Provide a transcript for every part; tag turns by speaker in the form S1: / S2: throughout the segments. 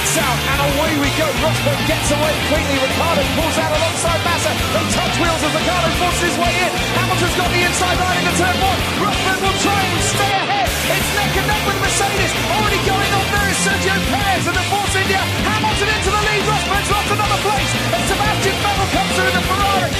S1: Lights out and away we go. Rosberg gets away quickly. Ricardo pulls out alongside Massa. They touch wheels as Ricardo forces his way in. Hamilton's got the inside line into turn one. Rosberg will try and stay ahead. It's neck and neck with Mercedes. Already going on there is Sergio Perez and the Force India. Hamilton into the lead. Rosberg's lost another place. And Sebastian Vettel comes through the Ferrari.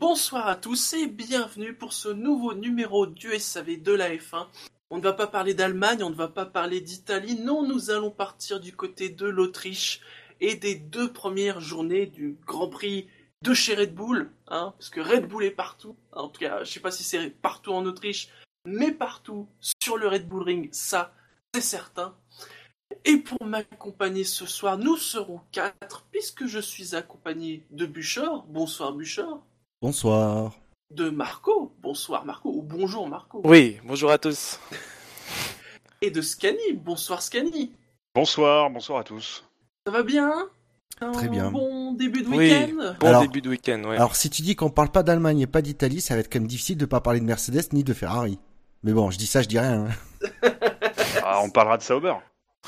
S2: Bonsoir à tous et bienvenue pour ce nouveau numéro du SAV de la F1. On ne va pas parler d'Allemagne, on ne va pas parler d'Italie, non, nous allons partir du côté de l'Autriche et des deux premières journées du Grand Prix de chez Red Bull, hein, parce que Red Bull est partout. En tout cas, je sais pas si c'est partout en Autriche, mais partout sur le Red Bull Ring, ça, c'est certain. Et pour m'accompagner ce soir, nous serons quatre, puisque je suis accompagné de Buchor. Bonsoir Buchor.
S3: Bonsoir.
S2: De Marco. Bonsoir Marco. Ou bonjour Marco.
S4: Oui, bonjour à tous.
S2: Et de Scani. Bonsoir Scani.
S5: Bonsoir, bonsoir à tous.
S2: Ça va bien? Un
S3: Très bien.
S2: Bon début de
S4: Oui.
S2: week-end?
S4: Bon
S3: Alors-
S4: début de week-end, ouais.
S3: Alors si tu dis qu'on parle pas d'Allemagne et pas d'Italie, ça va être quand même difficile de pas parler de Mercedes ni de Ferrari. Mais bon, je dis ça, je dis rien. hein.
S5: Ah, on parlera de Sauber.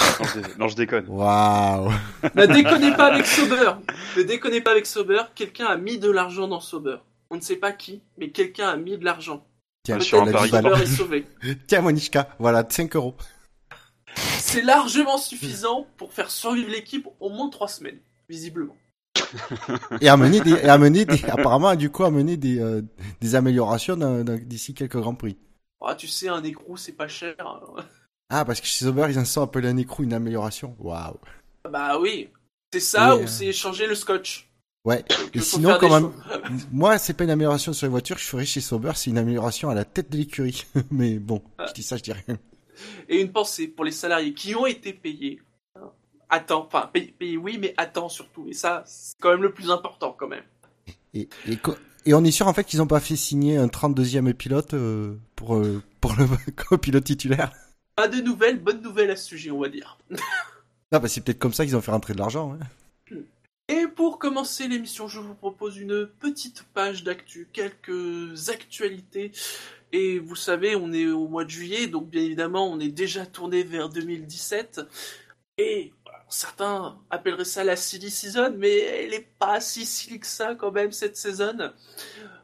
S5: Non, je, dé- non, je déconne.
S3: Waouh.
S2: Ne déconnez pas avec Sauber. Ne déconnez pas avec Sauber. Quelqu'un a mis de l'argent dans Sauber. On ne sait pas qui, mais quelqu'un a mis de l'argent.
S3: Tiens,
S5: sur un pari.
S2: est sauvé.
S3: Tiens, Monishka, voilà, 5 euros.
S2: C'est largement suffisant pour faire survivre l'équipe au moins trois semaines, visiblement.
S3: Et amener des, et amener des, apparemment, du coup, amener des, euh, des améliorations d'ici quelques grands prix.
S2: Ah, tu sais, un écrou, c'est pas cher.
S3: Ah, parce que chez Sauber, ils en sont appelés un écrou, une amélioration. Waouh.
S2: Bah oui. C'est ça ou
S3: euh.
S2: c'est changer le scotch?
S3: Ouais. Et sinon, quand même, moi, c'est pas une amélioration sur les voitures, je ferais chez Sauber, c'est une amélioration à la tête de l'écurie. Mais bon, je dis ça, je dis rien.
S2: Et une pensée pour les salariés qui ont été payés. temps, enfin payés, payés, oui, mais temps surtout. Et ça, c'est quand même le plus important quand même.
S3: Et, et, et on est sûr en fait qu'ils n'ont pas fait signer un 32e pilote euh, pour, euh, pour le comme pilote titulaire.
S2: Pas de nouvelles, bonnes nouvelles à ce sujet, on va dire.
S3: Non, bah c'est peut-être comme ça qu'ils ont fait rentrer de l'argent. hein.
S2: Et pour commencer l'émission, je vous propose une petite page d'actu, quelques actualités. Et vous savez, on est au mois de juillet, donc bien évidemment, on est déjà tourné vers 2017. Et certains appelleraient ça la silly season, mais elle n'est pas si silly que ça quand même cette saison.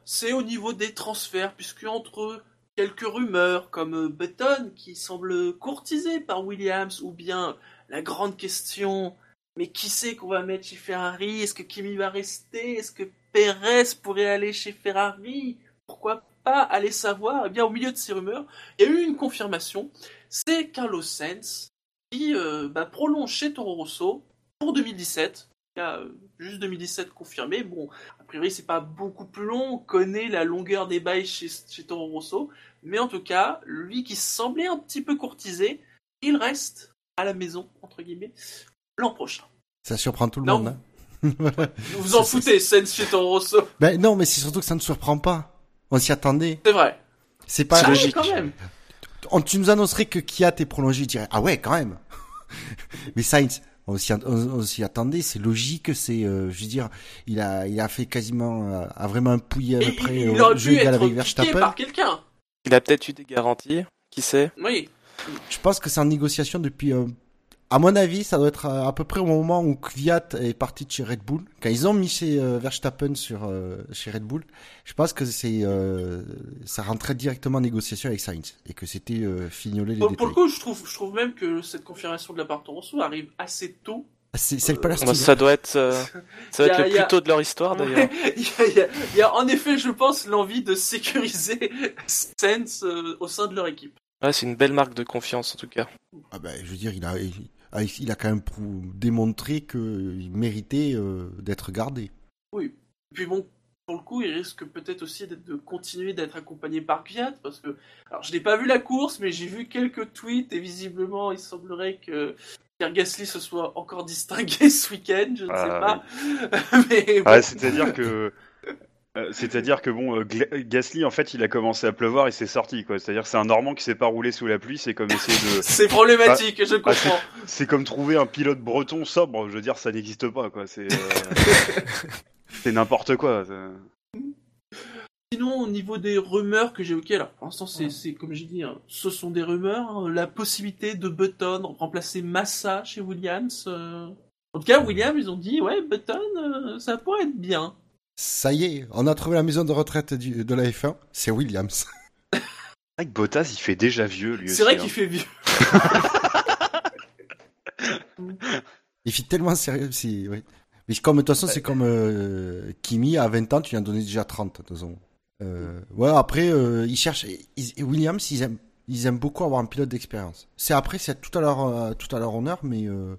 S2: C'est au niveau des transferts, puisque entre quelques rumeurs comme Button qui semble courtisé par Williams, ou bien la grande question mais qui c'est qu'on va mettre chez Ferrari? Est-ce que Kimi va rester? Est-ce que Perez pourrait aller chez Ferrari? Pourquoi pas Allez savoir? Eh bien, au milieu de ces rumeurs, il y a eu une confirmation. C'est Carlos Sainz qui euh, bah, prolonge chez Toro Rosso pour 2017. Il y a euh, juste 2017 confirmé. Bon, a priori, c'est pas beaucoup plus long. On connaît la longueur des bails chez, chez Toro Rosso. Mais en tout cas, lui qui semblait un petit peu courtisé, il reste à la maison, entre guillemets, l'an prochain.
S3: Ça surprend tout le
S2: Non.
S3: monde. hein.
S2: Vous vous en foutez, Sens chez Toro Rosso.
S3: ben non, mais c'est surtout que ça ne surprend pas. On s'y attendait.
S2: C'est vrai.
S3: C'est pas.
S2: Ah
S4: logique.
S2: quand même.
S3: On, tu nous annoncerais que Kiat est prolongé, je dirais ah ouais quand même. mais Sainz, on s'y, on, on s'y attendait, c'est logique, c'est, euh, je veux dire, il a, il a fait quasiment, euh, a vraiment un pouillé à peu près
S2: il,
S3: au
S2: il aurait
S3: jeu
S2: pu
S3: égal
S2: être
S3: avec
S2: piqué
S3: Verstappen.
S2: par quelqu'un.
S4: Il a peut-être eu des garanties, qui sait?
S2: Oui.
S3: Je pense que c'est en négociation depuis. euh, à mon avis, ça doit être à, à peu près au moment où Kvyat est parti de chez Red Bull. Quand ils ont mis chez euh, Verstappen sur euh, chez Red Bull, je pense que c'est euh, ça rentrait directement en négociation avec Sainz et que c'était euh, fignolé les
S2: Pour, pour
S3: détails.
S2: le coup, je trouve, je trouve même que cette confirmation de la part de Toro Rosso arrive assez tôt.
S3: C'est pas leur.
S4: Ça doit être, euh, ça doit
S2: a-
S4: être le
S2: a-
S4: plus tôt de leur histoire d'ailleurs.
S2: il, y a, il y en effet, je pense, l'envie de sécuriser euh, au sein de leur équipe.
S4: Ouais, c'est une belle marque de confiance en tout cas.
S3: Ah ben, je veux dire, il a il, a- il a quand même démontré qu'il méritait euh, d'être gardé.
S2: Oui. Et puis bon, pour le coup, il risque peut-être aussi de continuer d'être accompagné par Kvyat, parce que, alors je n'ai pas vu la course, mais j'ai vu quelques tweets, et visiblement, il semblerait que Pierre Gasly se soit encore distingué ce week-end, je ne sais
S5: Ah,
S2: pas. mais bon.
S5: Ouais, c'est-à-dire que. Euh, C'est-à-dire que bon, euh, Gasly en fait il a commencé à pleuvoir, il s'est sorti quoi. C'est-à-dire que c'est un Normand qui s'est pas roulé sous la pluie, c'est comme essayer de,
S2: C'est problématique, je
S5: Ah,
S2: comprends.
S5: c'est comme trouver un pilote breton sobre. Je veux dire ça n'existe pas quoi. C'est euh, n'importe quoi.
S2: Sinon, au niveau des rumeurs que j'ai évoquées, alors pour l'instant, c'est, c'est comme j'ai dit, hein, ce sont des rumeurs. hein, la possibilité de Button remplacer Massa chez Williams. euh, En tout cas, Williams, ils ont dit, ouais, Button, euh, ça pourrait être bien.
S3: Ça y est, on a trouvé la maison de retraite du- de la F1, c'est Williams.
S5: C'est vrai que Bottas, il fait déjà vieux, lui
S2: C'est vrai
S5: hein.
S2: qu'il fait vieux.
S3: Il fait tellement sérieux, si, oui. Mais comme, de toute façon, c'est comme euh, Kimi, à 20 ans, tu lui en donnais déjà 30, de toute façon. Euh, ouais, après, euh, ils cherchent, ils- Williams, ils aiment, ils aiment beaucoup avoir un pilote d'expérience. C'est après, c'est tout à leur, tout à leur honneur, mais euh,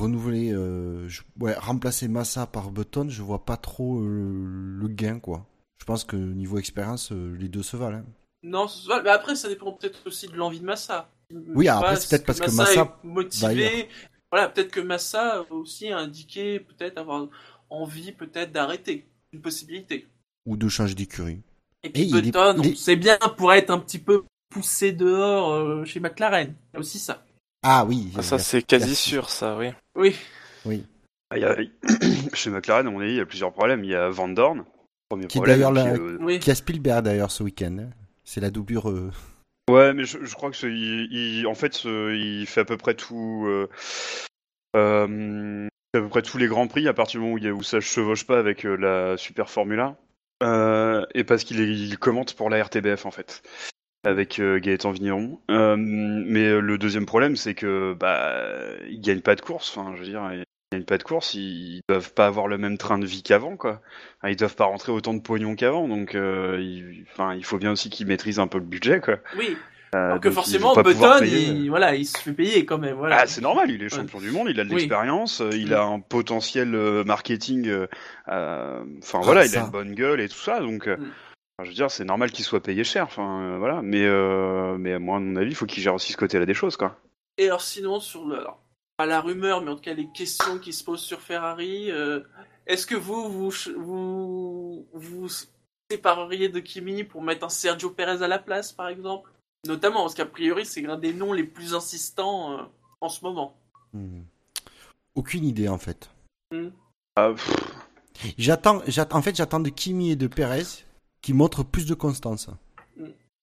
S3: renouveler, euh, je- ouais, remplacer Massa par Button, je vois pas trop euh, le gain, quoi. Je pense que niveau expérience, euh, les deux se valent. hein.
S2: Non, ce- ouais, mais après, ça dépend peut-être aussi de l'envie de Massa.
S3: Oui,
S2: Je
S3: après, c'est peut-être parce que
S2: est
S3: Massa va
S2: motivé. Voilà, peut-être que Massa a aussi indiqué peut-être avoir envie peut-être d'arrêter. Une possibilité.
S3: Ou de changer d'écurie.
S2: Et puis
S3: Et est-
S2: Button,
S3: est-
S2: sait bien, pourrait être un petit peu poussé dehors chez McLaren. Il y a aussi ça.
S3: Ah oui.
S4: Ah, ça,
S3: il y a-
S4: c'est quasi sûr, ça, oui.
S2: Oui.
S5: Ah, il y a- Chez McLaren, à mon avis, il y a plusieurs problèmes. Il y a Van Dorn, premier
S3: Qui est
S5: problème.
S3: d'ailleurs la-
S5: euh,
S2: Oui.
S3: Qui a Spielberg d'ailleurs ce week-end. hein. C'est la doublure. euh,
S5: Ouais, mais je, je crois que c'est- il, il- en fait, ce- il fait à peu près tout, euh, euh, à peu près tous les grands prix à partir du moment où, il y a- où ça chevauche pas avec euh, la Super Formula, euh, et parce qu'il est- il commente pour la RTBF en fait, avec euh, Gaëtan Vigneron. Euh, mais euh, le deuxième problème, c'est que bah, ils gagnent pas de course. Enfin, je veux dire, ils gagnent pas de course, ils, ils doivent pas avoir le même train de vie qu'avant, quoi. Enfin, ils doivent pas rentrer autant de pognon qu'avant, donc, euh, il, enfin, il faut bien aussi qu'ils maîtrisent un peu le budget, quoi.
S2: Oui.
S5: Euh,
S2: Alors que
S5: donc,
S2: forcément, Button, il, voilà, il se fait payer quand même. Voilà.
S5: Ah, c'est normal, il est champion du monde, il a de l'expérience, il a un potentiel marketing, euh, enfin
S3: Ah,
S5: voilà, il a une bonne gueule et tout ça, donc
S2: Mm.
S5: Enfin, je veux dire, c'est normal qu'il soit payé cher, enfin euh, voilà, mais euh, mais moi à mon avis, il faut qu'il gère aussi ce côté-là des choses, quoi.
S2: Et alors sinon, sur le, alors, pas la rumeur, mais en tout cas les questions qui se posent sur Ferrari, euh, est-ce que vous vous, vous vous sépareriez de Kimi pour mettre un Sergio Perez à la place, par exemple? Notamment, parce qu'a priori, c'est l'un des noms les plus insistants euh, en ce moment.
S3: hmm. Aucune idée en fait.
S5: Ah, pff,
S3: J'attends, j'attends, en fait, j'attends de Kimi et de Perez qui montrent plus de constance.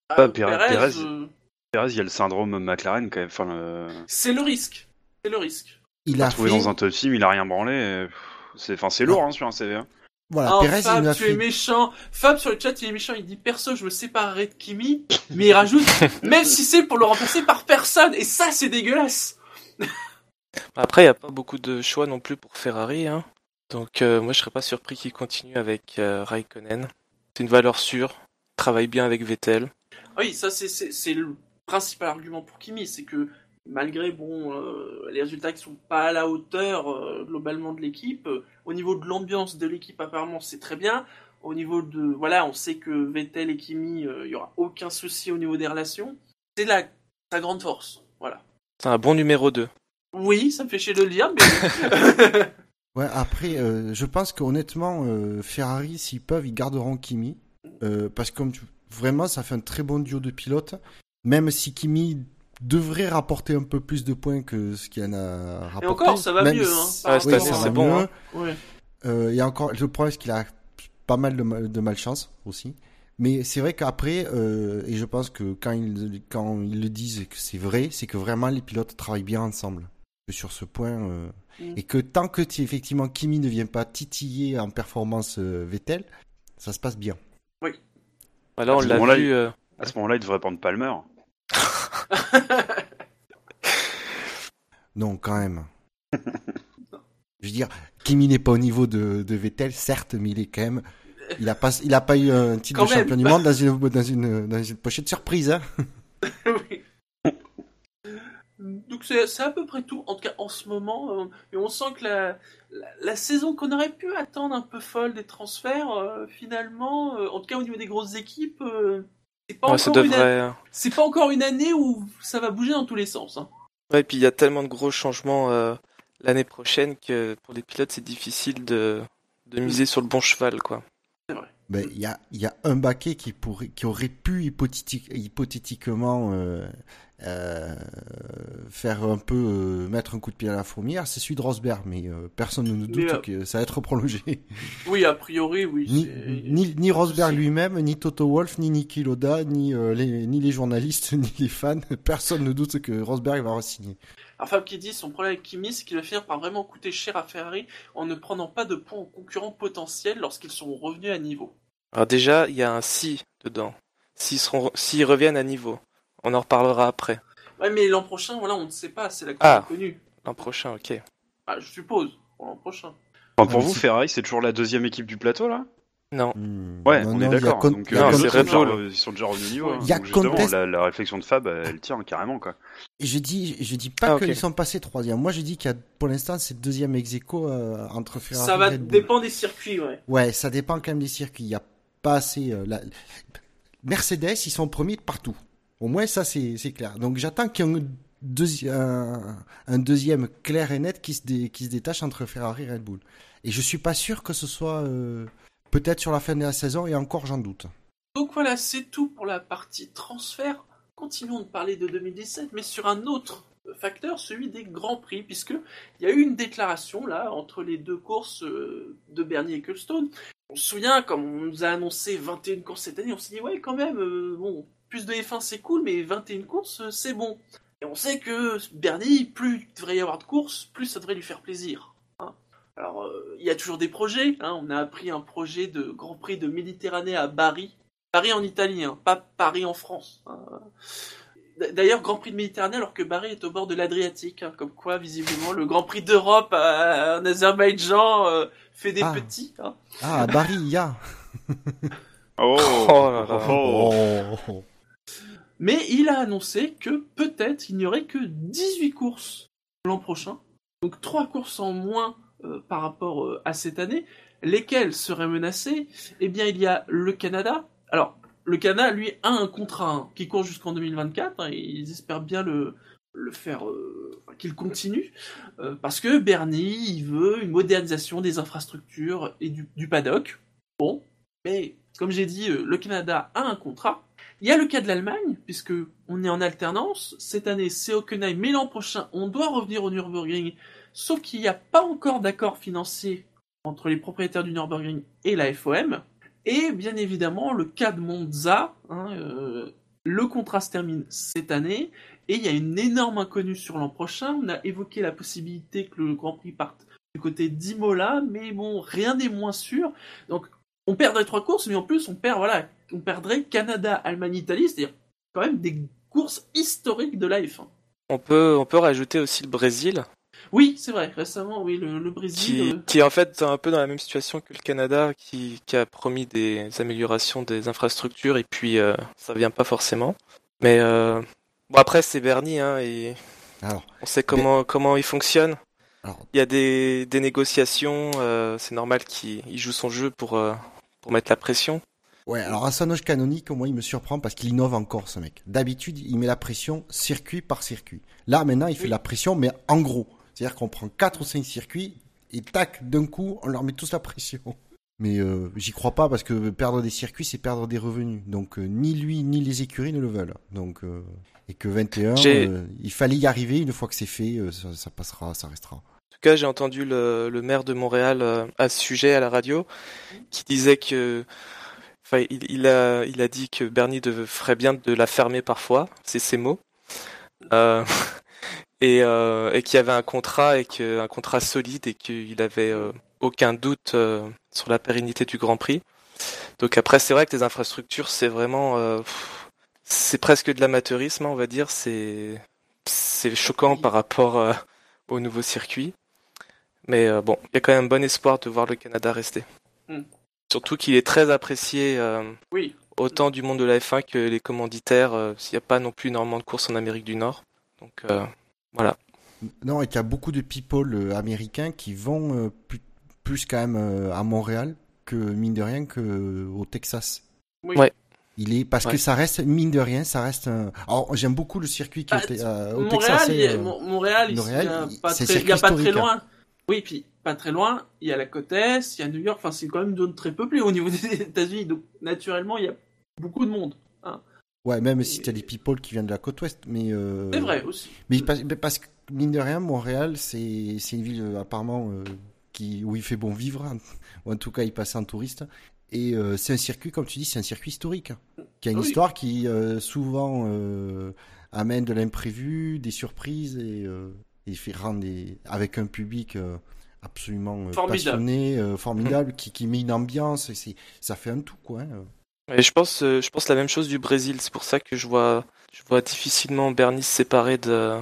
S5: Ah, Perez- Perez.
S2: euh,
S5: Perez, il y a le syndrome McLaren quand même, enfin le...
S2: c'est le risque. C'est le risque.
S3: Il a
S5: trouvé
S3: fait,
S5: dans un top team, il a rien branlé, et, pff, c'est enfin c'est lourd hein, sur un CV. hein.
S3: voilà,
S2: Oh,
S3: Perez,
S2: Fab,
S3: il nous a
S2: tu
S3: fait.
S2: es méchant. Fab sur le chat, il est méchant. Il dit perso, je me séparerai de Kimi, mais il rajoute même si c'est pour le remplacer par personne. Et ça, c'est dégueulasse.
S4: Après, il n'y a pas beaucoup de choix non plus pour Ferrari. Hein. Donc, euh, moi, je serais pas surpris qu'il continue avec euh, Raikkonen. C'est une valeur sûre. Il travaille bien avec Vettel.
S2: Oui, ça c'est le principal argument pour Kimi, c'est que malgré bon euh, les résultats qui sont pas à la hauteur euh, globalement de l'équipe, euh, au niveau de l'ambiance de l'équipe apparemment c'est très bien. Au niveau de voilà, on sait que Vettel et Kimi, il y aura aucun souci au niveau des relations. C'est la sa grande force, voilà.
S4: C'est un bon numéro 2.
S2: Oui, ça me fait chier de le dire, mais
S3: Ouais, après, euh, je pense qu'honnêtement, euh, Ferrari, s'ils peuvent, ils garderont Kimi. Euh, parce que comme tu- vraiment, ça fait un très bon duo de pilotes. Même si Kimi devrait rapporter un peu plus de points que ce qu'il en a rapporté.
S2: et encore ça va
S3: même
S2: mieux.
S3: si-
S2: Hein,
S4: Ouais,
S3: Oui,
S4: c'est bon,
S3: mieux.
S4: hein.
S2: Ouais.
S3: Euh, Il y a encore le problème, c'est qu'il a pas mal de, mal- de malchance aussi. Mais c'est vrai qu'après, euh, et je pense que quand ils, quand ils le disent et que c'est vrai, c'est que vraiment les pilotes travaillent bien ensemble. Sur ce point, euh,
S2: Mm.
S3: et que tant que tu- effectivement Kimi ne vient pas titiller en performance euh, Vettel, ça se passe bien.
S4: Bah là, on
S5: À ce
S4: l'a
S5: moment-là,
S4: vu.
S5: il-
S4: euh,
S5: À ce moment-là, il devrait prendre Palmer.
S3: Non, quand même. je veux dire, Kimi n'est pas au niveau de, de Vettel, certes, mais il est quand même. Il a pas, il a pas eu un titre
S2: Quand
S3: de
S2: même.
S3: champion du monde dans une, dans une, dans une pochette surprise. Hein.
S2: Oui. Donc c'est c'est à peu près tout, en tout cas en ce moment. euh, et on sent que la, la, la saison qu'on aurait pu attendre un peu folle des transferts, euh, finalement, euh, en tout cas au niveau des grosses équipes, euh, c'est pas,
S4: ouais,
S2: encore une année- c'est pas encore une année où ça va bouger dans tous les sens. hein.
S4: Ouais, et puis il y a tellement de gros changements euh, l'année prochaine que pour les pilotes, c'est difficile de, de miser sur le bon cheval, quoi.
S3: Ben, il y a, il y a un baquet qui pourrait, qui aurait pu hypothétique- hypothétiquement euh, faire un peu euh, mettre un coup de pied à la fourmière, c'est celui de Rosberg, mais euh, personne ne nous doute
S2: Mais,
S3: que ça va être prolongé.
S2: Oui, a priori, oui.
S3: ni,
S2: c'est-
S3: ni, ni Rosberg lui-même, ni Toto Wolff, ni Niki Loda, ni, euh, les, ni les journalistes, ni les fans, personne ne doute que Rosberg va re-signer.
S2: Alors Fab qui dit son problème avec Kimi, c'est qu'il va finir par vraiment coûter cher à Ferrari en ne prenant pas de points aux concurrents potentiels lorsqu'ils sont revenus à niveau.
S4: Alors déjà, il y a un si dedans. S'ils seront, s'ils reviennent à niveau. On en reparlera après.
S2: Ouais, mais l'an prochain, voilà, on ne sait pas, c'est la
S4: Ah.
S2: connue.
S4: L'an prochain, ok.
S2: Ah, je suppose, pour l'an prochain.
S5: Enfin, pour vous, Ferrari, c'est toujours la deuxième équipe du plateau là?
S4: Non.
S3: Hmm.
S5: Ouais,
S3: Non,
S5: on
S3: non,
S5: est d'accord.
S3: Con-
S5: Donc,
S4: Non,
S5: euh,
S4: Red Bull.
S5: Ils sont déjà revenus au niveau. hein.
S3: Il y a
S5: Donc, justement,
S3: Contest-
S5: la, la réflexion de Fab, elle tient carrément quoi.
S3: Je dis, je dis pas
S4: Ah, ok.
S3: qu'ils sont passés troisième. Moi, je dis qu'il y a, pour l'instant, c'est deuxième ex aequo, euh, entre Ferrari
S2: ça va
S3: et Red Bull.
S2: dépendre des circuits, ouais.
S3: Ouais, ça dépend quand même des circuits. Il y a pas assez. euh, la- Mercedes, ils sont premiers partout. Au moins, ça, c'est clair. Donc, j'attends qu'il y ait un, deuxi- un, un deuxième clair et net qui se, détache entre Ferrari et Red Bull. Et je suis pas sûr que ce soit euh, peut-être sur la fin de la saison, et encore, j'en doute.
S2: Donc voilà, c'est tout pour la partie transfert. Continuons de parler de 2017, mais sur un autre facteur, celui des grands prix, puisque il y a eu une déclaration là entre les deux courses euh, de Bernie et Ecclestone. On se souvient, comme on nous a annoncé 21 courses cette année, on s'est dit ouais quand même, euh, bon, plus de F1 c'est cool, mais 21 courses euh, c'est bon. Et on sait que Bernie, plus il devrait y avoir de courses, plus ça devrait lui faire plaisir. hein. Alors, euh, il y a toujours des projets. hein. On a appris un projet de Grand Prix de Méditerranée à Bari, Paris en Italie, hein, pas Paris en France. hein. D'ailleurs, Grand Prix de Méditerranée, alors que Paris est au bord de l'Adriatique, hein, comme quoi, visiblement, le Grand Prix d'Europe euh, en Azerbaïdjan euh, fait des
S3: Ah.
S2: petits. hein.
S3: Ah, à Barry, il y a.
S5: Oh,
S4: Oh là là.
S5: oh.
S2: Mais il a annoncé que peut-être il n'y aurait que 18 courses l'an prochain. Donc 3 courses en moins euh, par rapport euh, à cette année. Lesquelles seraient menacées? Eh bien, il y a le Canada. Alors, le Canada, lui, a un contrat hein, qui court jusqu'en 2024. hein, et ils espèrent bien le, le faire, euh, qu'il continue. parce que Bernie, il veut une modernisation des infrastructures et du, du paddock. Bon, mais comme j'ai dit, euh, le Canada a un contrat. Il y a le cas de l'Allemagne, puisque on est en alternance. Cette année, c'est Hockenheim, mais l'an prochain, on doit revenir au Nürburgring. Sauf qu'il n'y a pas encore d'accord financier entre les propriétaires du Nürburgring et la FOM. Et bien évidemment, le cas de Monza, hein, euh, le contrat se termine cette année, et il y a une énorme inconnue sur l'an prochain. On a évoqué la possibilité que le Grand Prix parte du côté d'Imola, mais bon, rien n'est moins sûr. Donc, on perdrait trois courses, mais en plus, on perd, voilà, on perdrait Canada, Allemagne, Italie, c'est-à-dire quand même des courses historiques de la F1.
S4: On peut, on peut rajouter aussi le Brésil,
S2: Oui, c'est vrai, récemment, oui, le, le Brésil.
S4: qui,
S2: euh,
S4: qui est en fait un peu dans la même situation que le Canada, qui, qui a promis des améliorations des infrastructures et puis euh, ça vient pas forcément. Mais euh, bon après c'est Bernie, hein, et
S3: Alors,
S4: on sait comment comment il fonctionne.
S3: alors,
S4: Il y a des, des négociations, euh, c'est normal qu'il il joue son jeu pour euh, pour mettre la pression.
S3: Ouais, alors âge canonique, moi, il me surprend parce qu'il innove encore, ce mec. D'habitude, il met la pression circuit par circuit. Là, maintenant, il fait
S2: Oui.
S3: la pression, mais en gros. C'est-à-dire qu'on prend quatre ou cinq circuits et tac, d'un coup, on leur met tous la pression. Mais euh, j'y crois pas parce que perdre des circuits, c'est perdre des revenus. Donc, euh, ni lui, ni les écuries ne le veulent. Donc, euh, et que 21,
S4: J'ai-
S3: euh, il fallait y arriver. Une fois que c'est fait, ça, ça passera, ça restera.
S4: En tout cas, j'ai entendu le, le maire de Montréal euh, à ce sujet à la radio, qui disait que, enfin, il, il a, il a dit que Bernie de, ferait bien de la fermer parfois, c'est ses mots, euh, et, euh, et qu'il y avait un contrat et que un contrat solide et qu'il avait euh, aucun doute sur la pérennité du Grand Prix. Donc après, c'est vrai que les infrastructures, c'est vraiment, c'est presque de l'amateurisme, on va dire. C'est, c'est choquant par rapport au nouveau circuit. Mais euh, bon, il y a quand même bon espoir de voir le Canada rester.
S2: Hmm.
S4: Surtout qu'il est très apprécié euh,
S2: Oui,
S4: autant du monde de la F1 que les commanditaires, euh, s'il n'y a pas non plus énormément de courses en Amérique du Nord. Donc euh, voilà.
S3: Non, et qu'il y a beaucoup de people américains qui vont euh, plus, plus quand même euh, à Montréal que mine de rien que au Texas.
S2: oui.
S4: Ouais.
S3: Il est parce
S4: Ouais.
S3: que ça reste mine de rien, ça reste. Un... Alors j'aime beaucoup le circuit qui
S2: Ah,
S3: est au, Te- euh, au
S2: Montréal,
S3: Texas.
S2: il y a-
S3: euh,
S2: Montréal, il
S3: Montréal,
S2: a
S3: il-
S2: pas
S3: c'est
S2: très, il y a
S3: circuit
S2: pas très
S3: historique, hein.
S2: Oui, puis pas très loin, il y a la côte Est, il y a New York, enfin c'est quand même une zone très peuplée au niveau des États-Unis, donc naturellement il y a beaucoup de monde.
S3: Ouais, même si t'as des people qui viennent de la côte ouest, mais. Euh...
S2: C'est vrai aussi.
S3: Mais parce, que, mine de rien, Montréal, c'est une ville euh, apparemment euh, qui, où il fait bon vivre, hein. ou en tout cas, il passe en touriste. Et euh, c'est un circuit, comme tu dis, c'est un circuit historique, hein, qui a une
S2: Oui.
S3: histoire qui souvent amène de l'imprévu, des surprises et, et fait rendre des, avec un public euh, absolument euh,
S2: Formidable.
S3: passionné, euh, formidable, qui, qui met une ambiance. Et ça fait un tout, quoi. hein.
S4: Et je pense, je pense la même chose du Brésil. C'est pour ça que je vois, je vois difficilement Bernie se séparer de,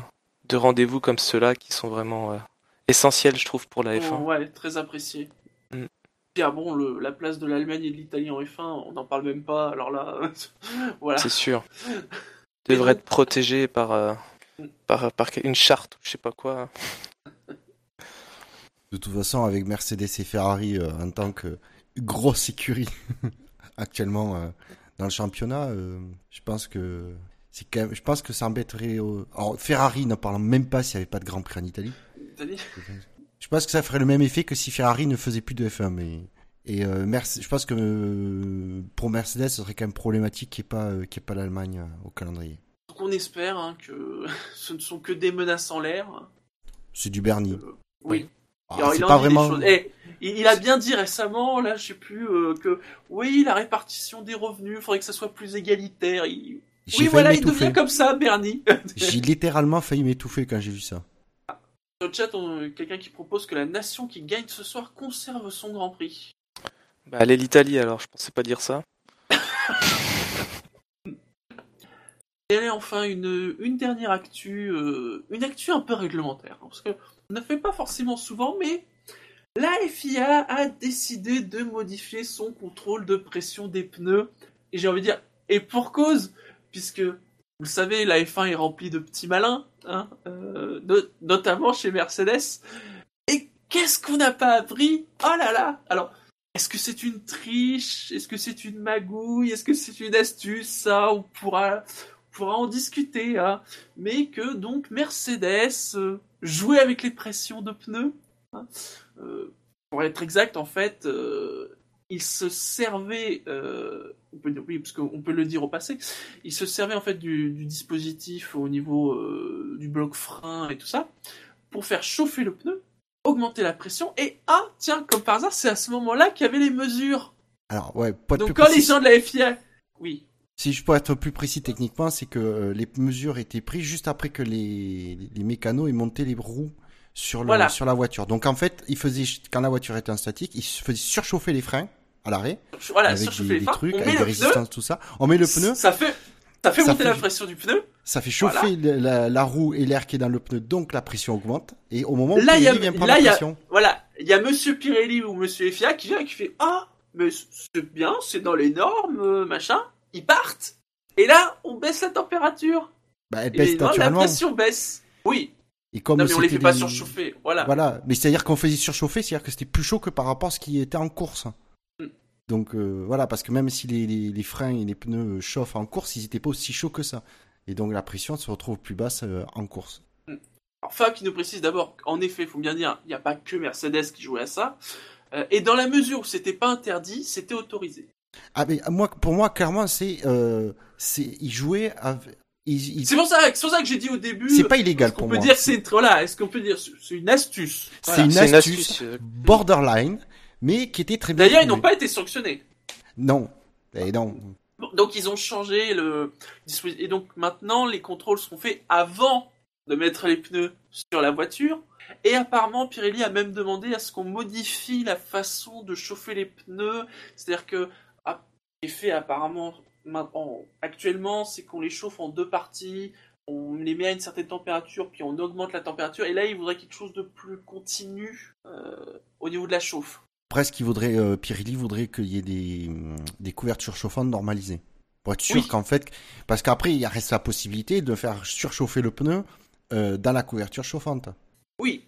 S4: de rendez-vous comme ceux-là qui sont vraiment euh, essentiels, je trouve, pour la F1.
S2: Oh, ouais, très apprécié.
S4: Mm.
S2: Ah bon, le- la place de l'Allemagne et de l'Italie en F1, on n'en parle même pas. Alors là, voilà.
S4: C'est sûr. Devrait être protégé par, euh, par, par une charte ou je sais pas quoi.
S3: De toute façon, avec Mercedes et Ferrari euh, en tant que grosse écurie actuellement euh, dans le championnat, euh, je pense que c'est quand même, je pense que ça embêterait. Alors Ferrari, ne parlant même pas s'il n'y avait pas de Grand Prix en Italie.
S2: Italie?
S3: Je pense que ça ferait le même effet que si Ferrari ne faisait plus de F1. Mais et euh, Merce- je pense que euh, pour Mercedes, ce serait quand même problématique qu'il n'y ait pas euh, y ait pas l'Allemagne euh, au calendrier.
S2: Donc on espère hein, que ce ne sont que des menaces en l'air.
S3: C'est du Bernie.
S2: Euh, oui.
S3: Ah,
S2: Alors, il
S3: pas vraiment.
S2: Eh, il, il a bien dit récemment, là, je sais plus, euh, que oui, la répartition des revenus, faudrait que ça soit plus égalitaire. Il- Oui, voilà, il devient comme ça, Bernie.
S3: J'ai littéralement failli m'étouffer quand j'ai vu ça.
S2: Dans le chat, on- quelqu'un qui propose que la nation qui gagne ce soir conserve son Grand Prix.
S4: Bah, allez l'Italie alors, je pensais pas dire ça.
S2: Et allez, enfin, une, dernière actu, euh, une actu un peu réglementaire. hein, parce que on ne fait pas forcément souvent, mais la FIA a décidé de modifier son contrôle de pression des pneus. Et j'ai envie de dire, et pour cause, puisque, vous le savez, la F1 est remplie de petits malins, hein, euh, no- notamment chez Mercedes. Et qu'est-ce qu'on n'a pas appris? Oh là là Alors, est-ce que c'est une triche? Est-ce que c'est une magouille? Est-ce que c'est une astuce? Ça, on pourra pourra en discuter, hein. mais que donc Mercedes euh, jouait avec les pressions de pneus. hein. Euh, pour être exact, en fait, euh, il se servait, on peut, oui, parce qu'on peut le dire au passé, il se servait en fait du, du dispositif au niveau du bloc frein et tout ça pour faire chauffer le pneu, augmenter la pression. Et ah, tiens, comme par hasard, c'est à ce moment-là qu'il y avait les mesures.
S3: Alors ouais, pas de
S2: Donc quand les gens de la FIA, oui,
S3: Si je peux être plus précis techniquement, c'est que euh, les mesures étaient prises juste après que les, les mécanos aient monté les roues sur, le,
S2: Voilà.
S3: sur la voiture. Donc en fait, ils faisaient, quand la voiture était en statique, ils se faisaient surchauffer les freins à l'arrêt,
S2: voilà,
S3: avec des,
S2: les
S3: des
S2: freins,
S3: trucs,
S2: on
S3: avec des
S2: pneu,
S3: résistances, tout ça. On met le pneu,
S2: Ça fait, ça fait
S3: Ça
S2: monter
S3: fait
S2: la pression du pneu.
S3: ça fait chauffer la, la roue et l'air qui est dans le pneu, donc la pression augmente. Et au moment où
S2: Là, il y a-
S3: Pirelli vient prendre
S2: là,
S3: la
S2: il y a-
S3: pression,
S2: Voilà, il y a Monsieur Pirelli ou Monsieur FIA qui vient et qui fait Ah, mais c'est bien, c'est dans les normes, machin. Ils partent. Et là, on baisse la température.
S3: bah, elle
S2: Et
S3: baisse
S2: non, la
S3: naturellement.
S2: pression baisse. Oui.
S3: Et comme
S2: non, mais on les fait pas surchauffer. Voilà.
S3: Voilà, mais c'est-à-dire qu'on faisait surchauffer, c'est-à-dire que c'était plus chaud que par rapport à ce qui était en course.
S2: Mm.
S3: Donc euh, voilà, parce que même si les, les, les freins et les pneus chauffent en course, ils n'étaient pas aussi chauds que ça. Et donc la pression se retrouve plus basse euh, en course.
S2: Alors, Fab qui nous précise d'abord qu'en effet, il faut bien dire, il n'y a pas que Mercedes qui jouait à ça. Euh, et dans la mesure où c'était pas interdit, c'était autorisé.
S3: Ah mais moi, pour moi, clairement, c'est, euh, c'est, ils jouaient, avec,
S2: C'est pour ça, c'est pour ça que j'ai dit au début.
S3: c'est pas illégal
S2: Est-ce qu'on
S3: pour
S2: peut
S3: moi.
S2: dire que c'est voilà, est-ce qu'on peut dire c'est une astuce.
S3: C'est
S2: Voilà.
S3: une
S4: C'est une
S3: astuce,
S4: astuce, euh,
S3: borderline, mais qui était très bien.
S2: D'ailleurs, ils n'ont pas été sanctionnés.
S3: Non, et non.
S2: Bon, Donc ils ont changé le dispositif. Et donc maintenant, les contrôles seront faits avant de mettre les pneus sur la voiture. Et apparemment, Pirelli a même demandé à ce qu'on modifie la façon de chauffer les pneus. C'est-à-dire que ah, ce qui est fait apparemment maintenant, actuellement, c'est qu'on les chauffe en deux parties. On les met à une certaine température, puis on augmente la température. Et là, il voudrait quelque chose de plus continu euh, au niveau de la chauffe.
S3: Presque, il voudrait, euh, Pirelli voudrait qu'il y ait des, hum, des couvertures chauffantes normalisées. Pour être sûr
S2: Oui.
S3: qu'en fait, parce qu'après, il reste la possibilité de faire surchauffer le pneu euh, dans la couverture chauffante.
S2: Oui,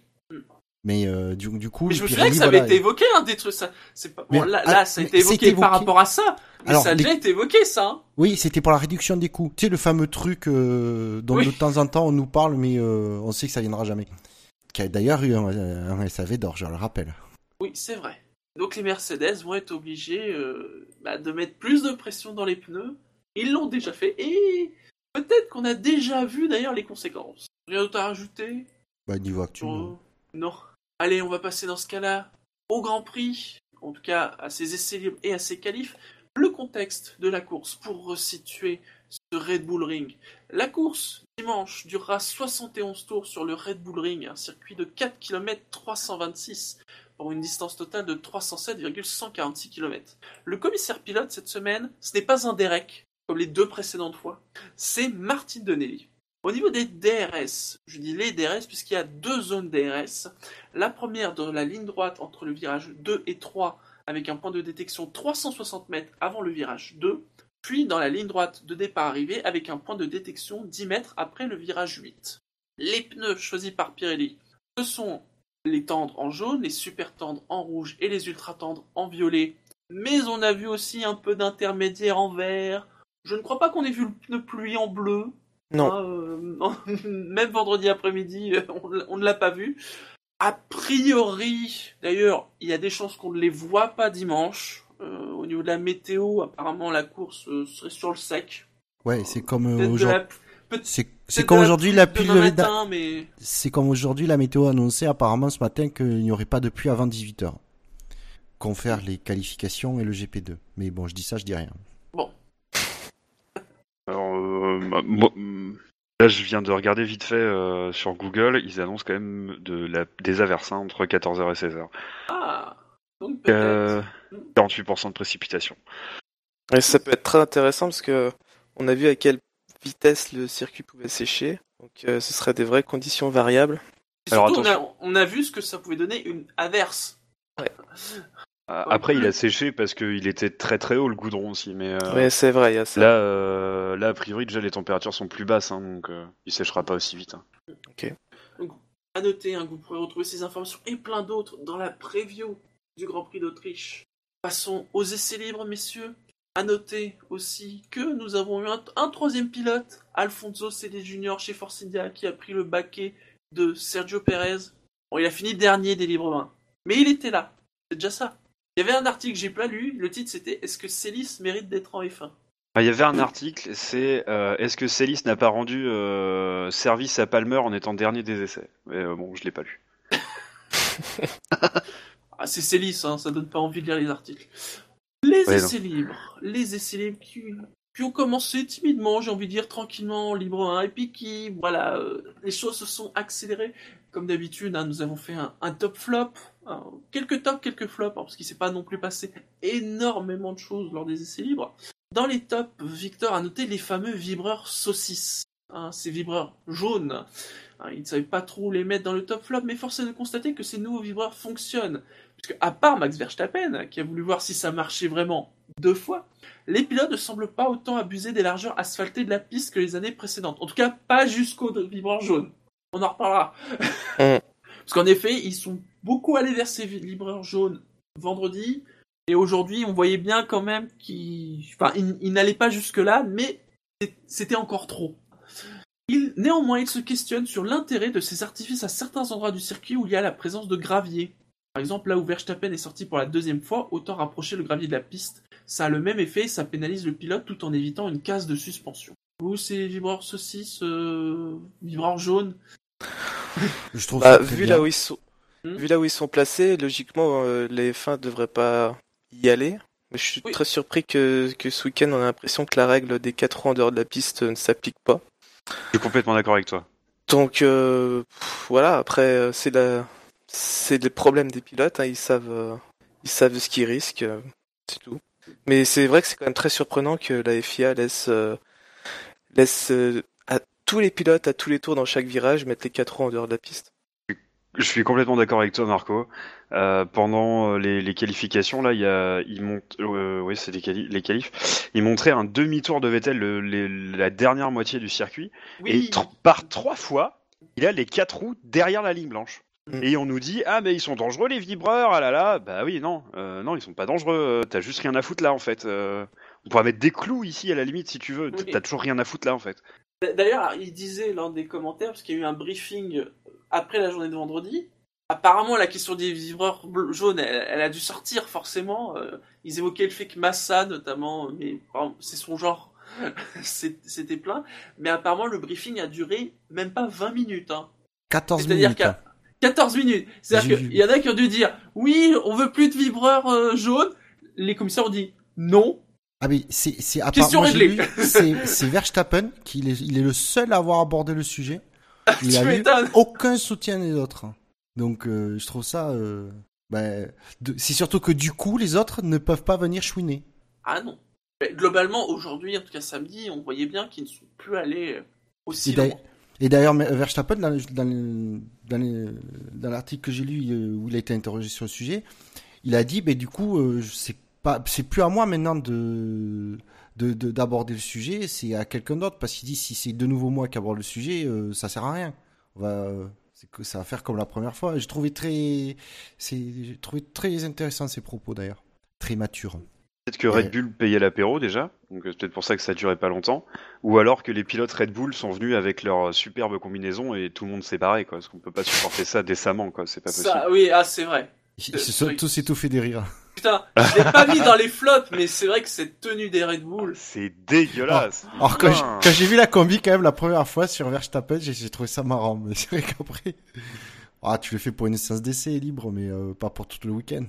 S3: Mais euh, du, du coup,
S2: Mais je me souviens que ça avait été évoqué, hein, des trucs, ça. C'est pas, bon,
S3: Mais,
S2: là,
S3: ah,
S2: là, ça a été évoqué, par rapport à ça. Mais
S3: Alors,
S2: ça a
S3: les-
S2: déjà été évoqué, ça, hein.
S3: Oui, c'était pour la réduction des coûts. Tu sais, le fameux truc euh, dont
S2: Oui.
S3: de temps en temps on nous parle, mais euh, on sait que ça viendra jamais. Qui a d'ailleurs eu un, un SAV d'or, je le rappelle.
S2: Oui, c'est vrai. Donc les Mercedes vont être obligés bah, de mettre plus de pression dans les pneus Ils l'ont déjà fait et peut-être qu'on a déjà vu d'ailleurs les conséquences. Rien d'autre à rajouter
S3: Bah, niveau actu.
S2: sur-
S3: non.
S2: Allez, on va passer dans ce cas-là au Grand Prix, en tout cas à ses essais libres et à ses qualifs. Le contexte de la course pour resituer ce Red Bull Ring. La course dimanche durera 71 tours sur le Red Bull Ring, un circuit de 4 km 326 pour une distance totale de 307,146 km. Le commissaire pilote cette semaine, ce n'est pas un Derek comme les deux précédentes fois, c'est Martin Donnelly. Au niveau des DRS, je dis les DRS puisqu'il y a deux zones DRS. La première dans la ligne droite entre le virage 2 et 3 avec un point de détection 360 mètres avant le virage 2, puis dans la ligne droite de départ arrivée avec un point de détection 10 mètres après le virage 8. Les pneus choisis par Pirelli, ce sont les tendres en jaune, les super tendres en rouge et les ultra tendres en violet. Mais on a vu aussi un peu d'intermédiaire en vert. Je ne crois pas qu'on ait vu le pneu pluie en bleu.
S4: Non.
S2: Hein, euh, même vendredi après-midi, euh, on, l- on ne l'a pas vu. A priori, d'ailleurs, il y a des chances qu'on ne les voit pas dimanche. Euh, au niveau de la météo, apparemment la course euh, serait sur le sec.
S3: Ouais, c'est comme euh, aujourd'hui. comme
S2: la pluie
S3: levée
S2: mais
S3: C'est comme aujourd'hui la météo annonçait apparemment ce matin qu'il n'y aurait pas de pluie avant 18h. Confère les qualifications et le GP2. Mais bon, je dis ça, je dis rien.
S5: Alors, euh, bah, moi, là, je viens de regarder vite fait euh, sur Google, ils annoncent quand même de la, des averses hein, entre 14h et 16h.
S2: ah, donc peut-être.
S5: Euh, 48% de précipitation.
S4: Et ça peut être très intéressant parce que on a vu à quelle vitesse le circuit pouvait sécher. Donc euh, ce serait des vraies conditions variables.
S2: Et
S5: alors,
S2: surtout, on, a, on a vu ce que ça pouvait donner une averse.
S5: Euh, Après, il a séché parce qu'il était très très haut le goudron aussi, mais euh,
S4: Mais c'est vrai, il y a ça.
S5: là, euh, là, a priori, déjà les températures sont plus basses, hein, donc euh, il séchera pas aussi vite. hein.
S2: À noter hein, vous pourrez retrouver ces informations et plein d'autres dans la preview du Grand Prix d'Autriche. Passons aux essais libres, messieurs. À noter aussi que nous avons eu un, un troisième pilote, Alfonso Célé Junior chez Force India, qui a pris le baquet de Sergio Perez. Bon, il a fini dernier des libres 1. Mais il était là. C'est déjà ça. Il y avait un article que j'ai pas lu. Le titre c'était Est-ce que Célis mérite d'être en F1
S5: Ah, Il y avait un article, c'est euh, est-ce que Célis n'a pas rendu euh, service à Palmer en étant dernier des essais? Mais euh, bon, je l'ai pas lu.
S2: Ah, c'est Célis, hein, ça donne pas envie de lire les articles. Les
S5: Ouais,
S2: essais libres, les essais libres qui, qui ont commencé timidement, j'ai envie de dire tranquillement, libre 1, et puis qui, voilà, euh, les choses se sont accélérées. Comme d'habitude, hein, nous avons fait un, un top flop, quelques tops, quelques flops, hein, parce qu'il s'est pas non plus passé énormément de choses lors des essais libres. Dans les tops, Victor a noté les fameux vibreurs saucisses, hein, ces vibreurs jaunes. Hein, il ne savait pas trop les mettre dans le top flop, mais force est de constater que ces nouveaux vibreurs fonctionnent. Puisque, à part Max Verstappen, qui a voulu voir si ça marchait vraiment deux fois, les pilotes ne semblent pas autant abuser des largeurs asphaltées de la piste que les années précédentes. En tout cas, pas jusqu'au vibreur jaune. On en reparlera. Parce qu'en effet, ils sont beaucoup allés vers ces vibreurs jaunes vendredi. Et aujourd'hui, on voyait bien quand même qu'ils enfin, ils, n'allaient pas jusque-là, mais c'était encore trop. Néanmoins, il se questionne sur l'intérêt de ces artifices à certains endroits du circuit où il y a la présence de gravier. Par exemple, là où Verstappen est sorti pour la deuxième fois, autant rapprocher le gravier de la piste. Ça a le même effet et ça pénalise le pilote tout en évitant une case de suspension. Vous, ces vibreurs saucisses, euh, vibreurs jaunes,
S3: Je trouve
S4: Bah,
S3: ça
S4: vu
S3: bien.
S4: là où ils sont,
S2: Hmm.
S4: vu là où ils sont placés, logiquement euh, les F1 devraient pas y aller. Mais je suis
S2: Oui.
S4: très surpris que, que ce week-end on a l'impression que la règle des 4 roues en dehors de la piste ne s'applique pas.
S5: Je suis complètement d'accord avec toi.
S4: Donc euh, voilà, après euh, c'est la c'est le problème des pilotes, hein, ils savent euh, ils savent ce qu'ils risquent, euh, c'est tout. Mais c'est vrai que c'est quand même très surprenant que la FIA laisse euh, laisse euh, tous les pilotes à tous les tours dans chaque virage mettre les 4 roues en dehors de la piste.
S5: Je suis complètement d'accord avec toi, Marco. Euh, pendant euh, les, les qualifications, là, il y a, il monte, euh, oui, c'est les, quali- les qualifs. Il montrait un demi-tour de Vettel, le- les- la dernière moitié du circuit, et tr- par trois fois, il a les quatre roues derrière la ligne blanche.
S4: Mm.
S5: Et on nous dit ah mais ils sont dangereux les vibreurs ah là là bah oui non euh, non ils sont pas dangereux t'as juste rien à foutre là en fait euh, on pourrait mettre des clous ici à la limite si tu veux
S2: Oui.
S5: t'as toujours rien à foutre là en fait
S2: D'ailleurs, il disait lors des commentaires, parce qu'il y a eu un briefing après la journée de vendredi, apparemment la question des vibreurs jaunes, elle, elle a dû sortir forcément. euh, ils évoquaient le fait que Massa, notamment, mais par exemple, c'est son genre, c'était plein. Mais apparemment, le briefing a duré même pas 20 minutes. Hein.
S3: 14
S2: C'est-à-dire
S3: minutes.
S2: qu'à 14 minutes. C'est-à-dire qu'il y en a qui ont dû dire oui, on veut plus de vibreurs euh, jaunes. Les commissaires ont dit non.
S3: Ah mais c'est c'est à
S2: Question réglée.
S3: c'est Verstappen qui est, il est le seul à avoir abordé le sujet. Il
S2: tu
S3: a eu aucun soutien des autres. Donc euh, je trouve ça euh, ben, c'est surtout que du coup les autres ne peuvent pas venir chouiner.
S2: Ah non. Mais globalement, aujourd'hui, en tout cas samedi, on voyait bien qu'ils ne sont plus allés euh, aussi loin.
S3: Et d'ailleurs mais Verstappen dans dans dans le- dans l'article que j'ai lu euh, où il a été interrogé sur le sujet, il a dit ben du coup euh, c'est pas c'est plus à moi maintenant de de- de- d'aborder le sujet, c'est à quelqu'un d'autre parce qu'il dit si c'est de nouveau moi qui aborde le sujet, euh, ça sert à rien. On va euh, c'est que ça va faire comme la première fois. J'ai trouvé très c'est j'ai trouvé très intéressant ces propos d'ailleurs, très mature.
S5: Peut-être que. Red Bull payait l'apéro déjà, donc euh, c'est peut-être pour ça que ça durait pas longtemps. Ou alors que les pilotes Red Bull sont venus avec leur superbe combinaison et tout le monde s'est barré, quoi. Parce qu'on peut pas supporter ça décemment, quoi. C'est pas possible.
S2: Ça, oui, ah, c'est vrai.
S3: Ils se sont tous étouffés des rires.
S2: Putain, je l'ai pas mis dans les flops, mais c'est vrai que cette tenue des Red Bull,
S5: C'est dégueulasse.
S3: Alors quand j'ai, vu la combi quand même la première fois sur Verstappen, j'ai, j'ai trouvé ça marrant. Mais c'est vrai qu'après, ah tu le fais pour une séance d'essai libre, mais euh, pas pour tout le week-end.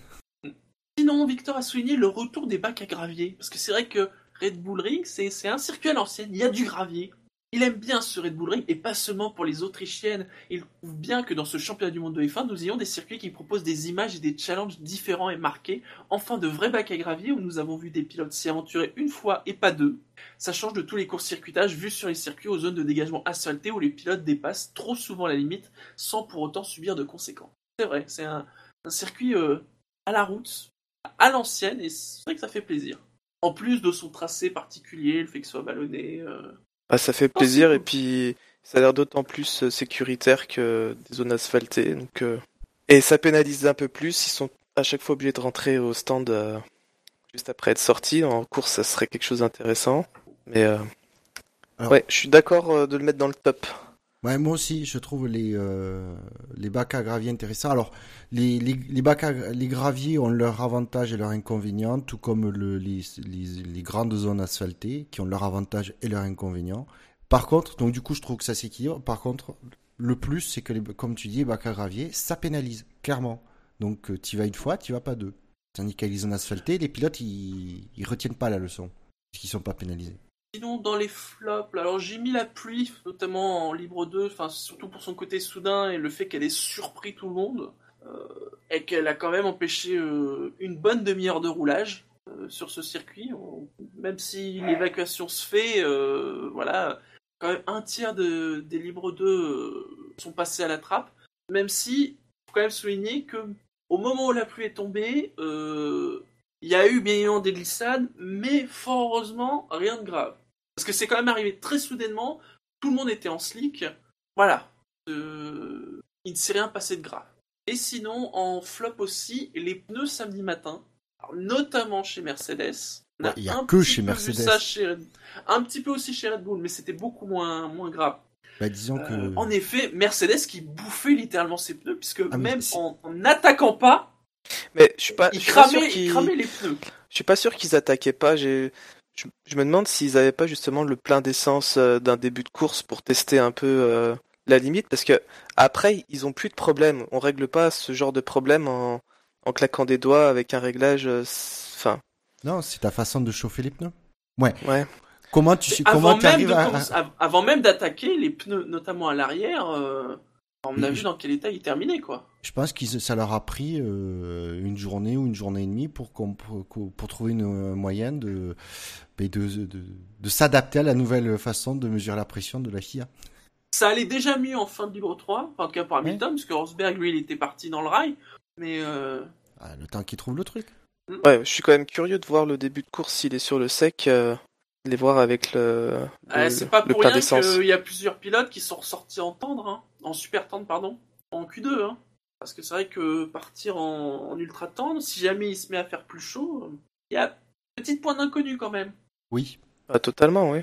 S2: Sinon, Victor a souligné le retour des bacs à gravier. Parce que c'est vrai que Red Bull Ring, c'est c'est un circuit à l'ancienne, il y a du gravier. Il aime bien ce Red Bull Ring, et pas seulement pour les Autrichiennes. Il trouve bien que dans ce championnat du monde de F1, nous ayons des circuits qui proposent des images et des challenges différents et marqués. Enfin, de vrais bacs à gravier où nous avons vu des pilotes s'y aventurer une fois et pas deux. Ça change de tous les courts-circuitages vus sur les circuits aux zones de dégagement asphaltées où les pilotes dépassent trop souvent la limite sans pour autant subir de conséquences. C'est vrai, c'est un, circuit euh, à la route, à l'ancienne, et c'est vrai que ça fait plaisir. En plus de son tracé particulier, le fait que ce soit ballonné. euh,
S4: Bah, ça fait plaisir et puis ça a l'air d'autant plus euh, sécuritaire que des zones asphaltées. Donc, euh, Et ça pénalise un peu plus. Ils sont à chaque fois obligés de rentrer au stand euh, juste après être sortis. En course, ça serait quelque chose d'intéressant. Mais euh,
S3: Alors-
S4: ouais, je suis d'accord euh, de le mettre dans le top.
S3: Ouais, moi aussi, je trouve les euh, les bacs à gravier intéressants. Alors, les les, les bacs à les graviers ont leurs avantages et leurs inconvénients, tout comme le, les, les grandes zones asphaltées qui ont leurs avantages et leurs inconvénients. Par contre, donc du coup, je trouve que ça s'équilibre. Par contre, le plus, c'est que les, comme tu dis, les bacs à gravier, ça pénalise clairement. Donc, tu vas une fois, tu vas pas deux. Tandis qu'avec les zones asphaltées, les pilotes, ils, ils retiennent pas la leçon, parce qu'ils sont pas pénalisés.
S2: Sinon, dans les flops, alors j'ai mis la pluie, notamment en libre 2, enfin surtout pour son côté soudain et le fait qu'elle ait surpris tout le monde, euh, et qu'elle a quand même empêché euh, une bonne demi-heure de roulage euh, sur ce circuit. Même si l'évacuation se fait, voilà, quand même un tiers de, des libres 2 euh, sont passés à la trappe, même si, faut quand même souligner que au moment où la pluie est tombée, euh, il y a eu bien évidemment des glissades, mais fort heureusement, rien de grave. Parce que c'est quand même arrivé très soudainement, tout le monde était en slick. Voilà. Euh, il ne s'est rien passé de grave. Et sinon, en flop aussi, les pneus samedi matin, alors, notamment chez Mercedes.
S3: Ouais, il y a
S2: un
S3: que chez Mercedes.
S2: chez Un petit peu aussi chez Red Bull, mais c'était beaucoup moins, moins grave.
S3: Bah, disons que.
S2: Euh, en effet, Mercedes qui bouffait littéralement ses pneus, puisque
S3: Ah,
S2: même en n'attaquant pas,
S4: Mais je suis pas,
S2: il
S4: je suis pas sûr
S2: cramait, il
S4: qu'ils-
S2: cramait les pneus.
S4: je suis pas sûr qu'ils attaquaient pas. J'ai, je, je me demande s'ils avaient pas justement le plein d'essence euh, d'un début de course pour tester un peu euh, la limite, parce que après ils ont plus de problème. On règle pas ce genre de problème en, en claquant des doigts avec un réglage. euh, Enfin,
S3: Non, c'est ta façon de chauffer les pneus. Ouais.
S4: ouais.
S3: Comment tu comment
S2: avant,
S3: tu
S2: même
S3: arrives
S2: de
S3: à,
S2: avant même d'attaquer, les pneus, notamment à l'arrière, euh, on a vu dans quel état ils terminaient, quoi.
S3: Je pense que ça leur a pris euh, une journée ou une journée et demie pour, pour, trouver une euh, moyenne de, ben, de, de, de s'adapter à la nouvelle façon de mesurer la pression de la FIA.
S2: Ça allait déjà mieux en fin de libre 3, enfin, en tout cas pour Hamilton, parce que Rosberg, lui, il était parti dans le rail. Mais euh,
S3: Ah, le temps qu'ils trouvent le truc.
S4: Ouais, je suis quand même curieux de voir le début de course s'il est sur le sec, euh, les voir avec le,
S2: ah, c'est pas
S4: le
S2: pour
S4: plein
S2: rien
S4: d'essence.
S2: qu'il y a plusieurs pilotes qui sont ressortis en tendre, hein, en super tendre, pardon, en Q2. Hein. Parce que c'est vrai que partir en, en ultra tendre, si jamais il se met à faire plus chaud, euh, il y a petit point d'inconnu quand même.
S3: Oui.
S4: Ah, totalement, oui.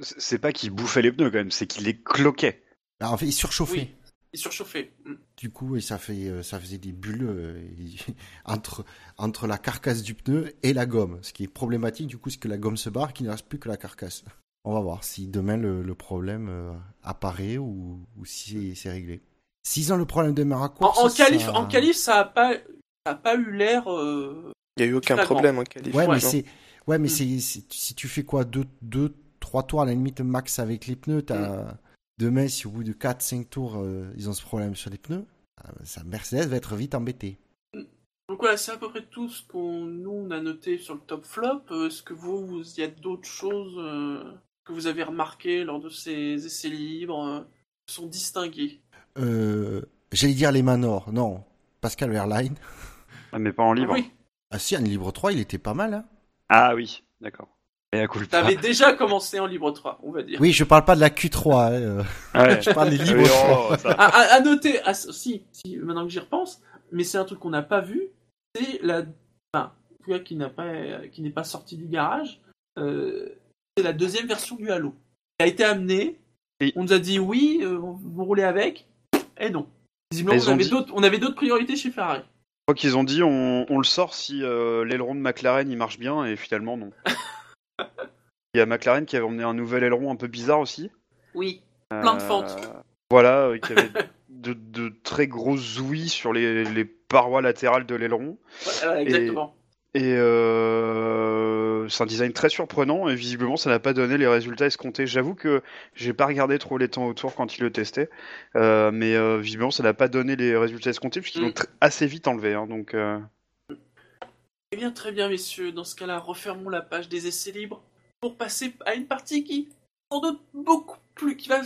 S5: C'est pas qu'il bouffait les pneus quand même, c'est qu'il les cloquait.
S3: Alors, en fait, ils surchauffaient.
S2: Oui. il surchauffait. Mm.
S3: Du coup, et ça fait, euh, ça faisait des bulles euh, et- entre entre la carcasse du pneu et la gomme. Ce qui est problématique, du coup, c'est que la gomme se barre, qu'il ne reste plus que la carcasse. On va voir si demain le, le problème euh, apparaît ou, ou si c'est réglé. S'ils ont le problème de
S2: En,
S3: Meracourt,
S2: en qualif, en qualif, ça a pas, ça a pas eu l'air. euh,
S4: Il y a eu aucun problème en qualif.
S3: Ouais, mais c'est, ouais, mais
S2: Mm.
S3: c'est, si tu fais quoi, deux, deux, trois tours à la limite max avec les pneus, t'as demain si au bout de 4, 5 tours euh, ils ont ce problème sur les pneus, euh, ça Mercedes va être vite embêté.
S2: Donc voilà, c'est à peu près tout ce qu'on nous on a noté sur le top flop. Est-ce que vous, vous il y a d'autres choses que vous avez remarquées lors de ces essais libres euh, sont distingués
S3: Euh, j'allais dire les Manor, non, Pascal Airline.
S5: Ah, mais pas en livre.
S2: Oui,
S3: Ah si, en libre 3, il était pas mal. Hein
S5: Ah oui, d'accord.
S2: T'avais déjà commencé en libre 3, on va dire.
S3: oui, je parle pas de la Q3, hein, euh,
S5: Ouais.
S3: je parle des libres
S5: Oui,
S3: 3.
S5: oh, ça.
S2: À, à- à noter, ah, si, si, maintenant que j'y repense, mais c'est un truc qu'on n'a pas vu, c'est la, enfin, en tout cas qui n'a pas, qui n'est pas sorti du garage, euh, c'est la deuxième version du Halo. Qui a été amenée,
S5: Et-
S2: on nous a dit oui, euh, vous roulez avec, et non. Visiblement, on
S5: dit-
S2: d'autres, on avait d'autres priorités chez Ferrari.
S5: Je crois qu'ils ont dit on, on le sort si euh, l'aileron de McLaren il marche bien et finalement non. Il y a McLaren qui avait emmené un nouvel aileron un peu bizarre aussi.
S2: Oui. Plein de
S5: Euh,
S2: fentes.
S5: Voilà, euh, qui avait de, de très grosses ouïes sur les, les parois latérales de l'aileron.
S2: Exactement.
S5: Et euh, c'est un design très surprenant et visiblement ça n'a pas donné les résultats escomptés. J'avoue que j'ai pas regardé trop les temps autour quand ils le testaient, euh, mais euh, visiblement ça n'a pas donné les résultats escomptés puisqu'ils
S2: Mm.
S5: l'ont tr- assez vite enlevé. hein, donc euh,
S2: Eh bien, très bien, messieurs. Dans ce cas-là, refermons la page des essais libres pour passer à une partie qui, sans doute, beaucoup plus, qui va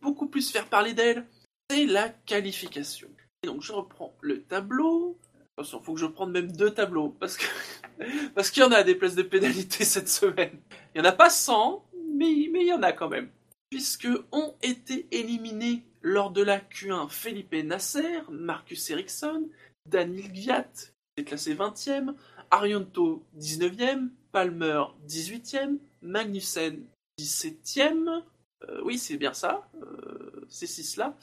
S2: beaucoup plus faire parler d'elle. C'est la qualification. Et donc, je reprends le tableau. Attention, faut que je prenne même deux tableaux parce que parce qu'il y en a des places de pénalité cette semaine. Il y en a pas 100, mais mais il y en a quand même. Puisque ont été éliminés lors de la Q1 Felipe Nasser, Marcus Ericsson, Daniel Gviat, qui est classé 20e, Arianto 19e, Palmer 18e, Magnussen 17e. Euh, oui, c'est bien ça, euh, ces six-là.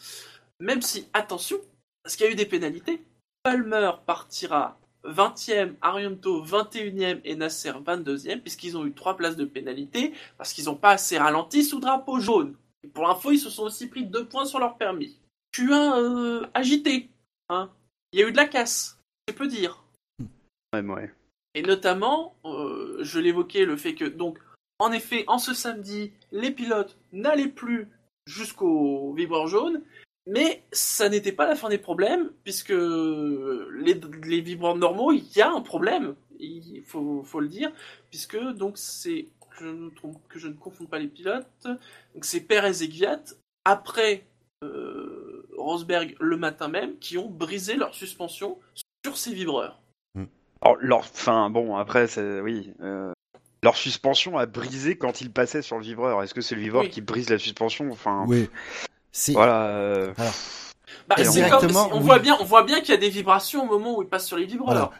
S2: Même si, attention, parce qu'il y a eu des pénalités, Palmer partira 20e, Arianto 21e et Nasser 22e, puisqu'ils ont eu trois places de pénalité, parce qu'ils n'ont pas assez ralenti sous drapeau jaune. Et pour l'info, ils se sont aussi pris deux points sur leur permis. Q1 euh, agité, hein. Il y a eu de la casse, c'est peu dire.
S5: ouais, ouais.
S2: Et notamment, euh, je l'évoquais, le fait que, donc, en effet, en ce samedi, les pilotes n'allaient plus jusqu'au vibreur jaune, mais ça n'était pas la fin des problèmes, puisque les, les vibreurs normaux, il y a un problème, il faut, faut le dire, puisque donc c'est que je ne trompe, que je ne confonde pas les pilotes, donc c'est Perez et Gviat, après euh, Rosberg le matin même, qui ont brisé leur suspension sur ces vibreurs.
S5: Alors, leur, enfin, bon, après, c'est, oui, euh, leur suspension a brisé quand ils passaient sur le vibreur. Est-ce que c'est le vibreur
S2: Oui.
S5: qui brise la suspension? Enfin,
S3: Oui. C'est,
S5: voilà. euh,
S2: Bah, comme- on
S3: oui.
S2: voit bien, on voit bien qu'il y a des vibrations au moment où il passe sur les vibreurs.
S3: Voilà.